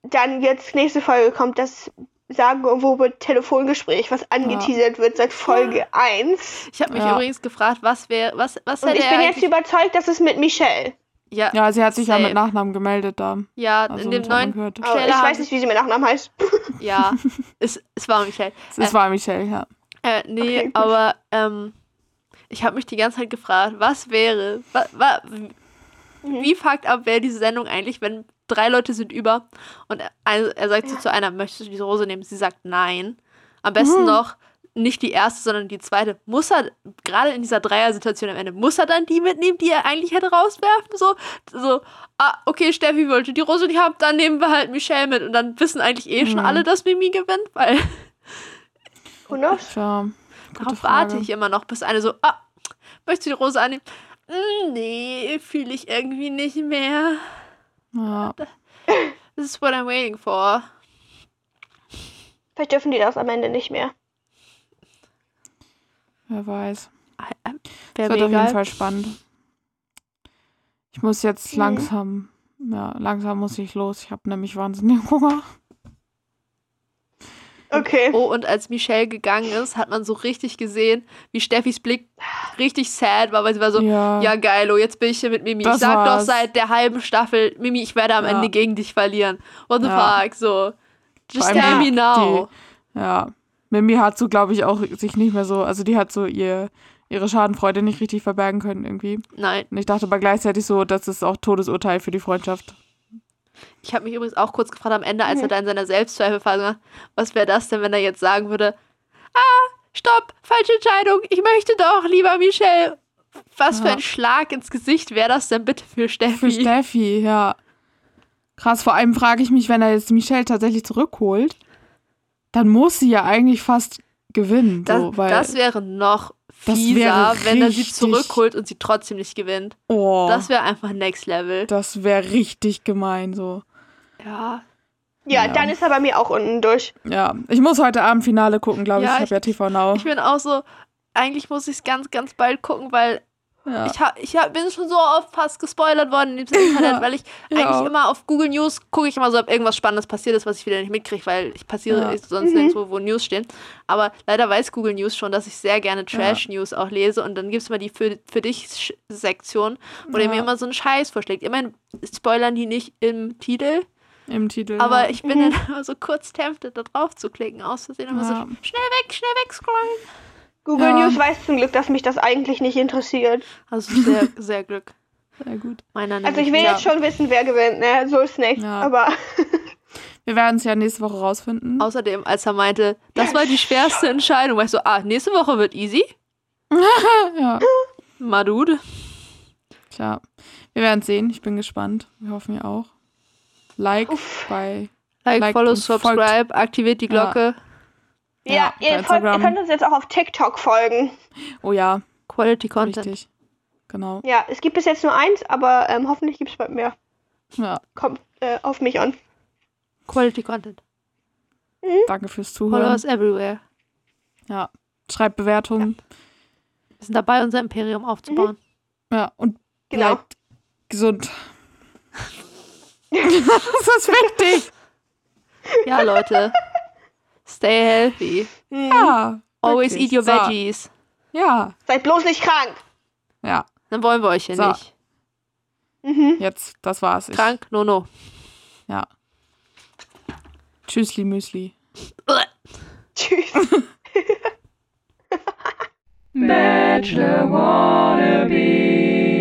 dann jetzt nächste Folge kommt das sagenumwobene Telefongespräch, was angeteasert wird seit Folge 1. Ich habe mich Ja. übrigens gefragt, was wäre, was, was Und hätte ich er bin jetzt überzeugt, dass es mit Michelle. Ja, ja, sie hat sich ja Same. mit Nachnamen gemeldet da. ja, Also, in dem neuen, gehört. Michelle ich weiß nicht, wie sie mit Nachnamen heißt. ja, es, es war Michelle. Es war Michelle, ja. Äh, nee, Okay, aber ähm, ich habe mich die ganze Zeit gefragt, was wäre, wa, wa, Mhm. wie fuckt ab wäre diese Sendung eigentlich, wenn drei Leute sind über und er, er sagt so zu einer, möchtest du diese Rose nehmen? Sie sagt nein. Am besten Mhm. noch nicht die erste, sondern die zweite. Muss er, gerade in dieser Dreier-Situation am Ende, muss er dann die mitnehmen, die er eigentlich hätte rauswerfen? So, so, ah, okay, Steffi wollte die Rose nicht haben, dann nehmen wir halt Michelle mit. Und dann wissen eigentlich eh schon Mhm. alle, dass Mimi gewinnt, weil Who knows? Tja, gute Darauf Frage. warte ich immer noch, bis eine so, ah, möchtest du die Rose annehmen? "Mm, Nee, fühle ich irgendwie nicht mehr. Ja. This is what I'm waiting for. Vielleicht dürfen die das am Ende nicht mehr. Wer weiß. Wäre Es mir wird auf jeden. Fall spannend. Ich muss jetzt Mhm. langsam, ja, langsam muss ich los. Ich habe nämlich wahnsinnig Hunger. Okay. Oh, und als Michelle gegangen ist, hat man so richtig gesehen, wie Steffis Blick richtig sad war, weil sie war so, ja, ja, geilo, jetzt bin ich hier mit Mimi. Das ich sag war's. doch seit der halben Staffel, Mimi, ich werde am Ja. Ende gegen dich verlieren. What the Ja. fuck, so. Just tell die- me now. ja. Mimi hat so, glaube ich, auch sich nicht mehr so, also die hat so ihr, ihre Schadenfreude nicht richtig verbergen können irgendwie. Nein, Und ich dachte aber gleichzeitig so, das ist auch Todesurteil für die Freundschaft. Ich habe mich übrigens auch kurz gefragt am Ende, als Mhm. er da in seiner Selbstzweifelphase war, was wäre das denn, wenn er jetzt sagen würde, ah, stopp, falsche Entscheidung, ich möchte doch, lieber Michel. Was für Ja. ein Schlag ins Gesicht wäre das denn bitte für Steffi? Für Steffi, ja. Krass, vor allem frage ich mich, wenn er jetzt Michelle tatsächlich zurückholt, dann muss sie ja eigentlich fast gewinnen. das, so, weil, das wäre noch fieser, wäre wenn er sie zurückholt und sie trotzdem nicht gewinnt. oh, Das wäre einfach Next Level. das wäre richtig gemein so. Ja. Ja, Ja. dann ist er bei mir auch unten durch. Ja, ich muss heute Abend Finale gucken, glaube ich. Ja, ich ich- habe ja TV Now. Ich bin auch so, eigentlich muss ich es ganz, ganz bald gucken, weil Ja. Ich, hab, ich hab, bin schon so oft fast gespoilert worden im Internet, weil ich Ja. eigentlich immer auf Google News gucke ich immer so, ob irgendwas Spannendes passiert ist, was ich wieder nicht mitkriege, weil ich passiere Ja. ich sonst Mhm. nirgendwo, wo News stehen. Aber leider weiß Google News schon, dass ich sehr gerne Trash-News auch lese und dann gibt es mal die für, für dich Sektion, wo der Ja. mir immer so einen Scheiß vorschlägt. Immerhin spoilern die nicht im Titel, Im Titel. aber ja. ich bin dann immer so kurz tempted, da drauf zu klicken, auszusehen, immer so Ja. schnell weg, schnell weg scrollen. Google Ja. News weiß zum Glück, dass mich das eigentlich nicht interessiert. Also sehr, sehr Glück. Sehr gut. Meiner Also ich will nicht. jetzt schon wissen, wer gewinnt, ne? So ist nicht. Ja. Aber Wir werden es ja nächste Woche rausfinden. Außerdem, als er meinte, das war die schwerste Entscheidung, war ich so, ah, nächste Woche wird easy. ja. Madud. Tja, wir werden sehen. Ich bin gespannt. Wir hoffen ja auch. Like Uff. bei. Like, Liked follow, und folgt. subscribe, aktiviert die Glocke. Ja, Ja, bei ihr, folgt, ihr könnt uns jetzt auch auf TikTok folgen. Oh ja, Quality Content. richtig. Genau. Ja, es gibt bis jetzt nur eins, aber ähm, hoffentlich gibt es bald mehr. Ja, Kommt äh, auf mich an. Quality Content. danke fürs Follow Zuhören. us everywhere. Ja. Schreibt Bewertungen. Wir sind dabei, unser Imperium aufzubauen. Ja, und Genau. bleibt gesund. das ist wichtig. Ja, Leute. Stay healthy. Hm. Ja. Always wirklich. eat your so. veggies. Ja, Seid bloß nicht krank. ja. Dann wollen wir euch hier So. nicht. Mhm. Jetzt, das war's. Ich, Krank? No, no. Ja. Tschüssli Müsli. Tschüss. Bachelor wannabe.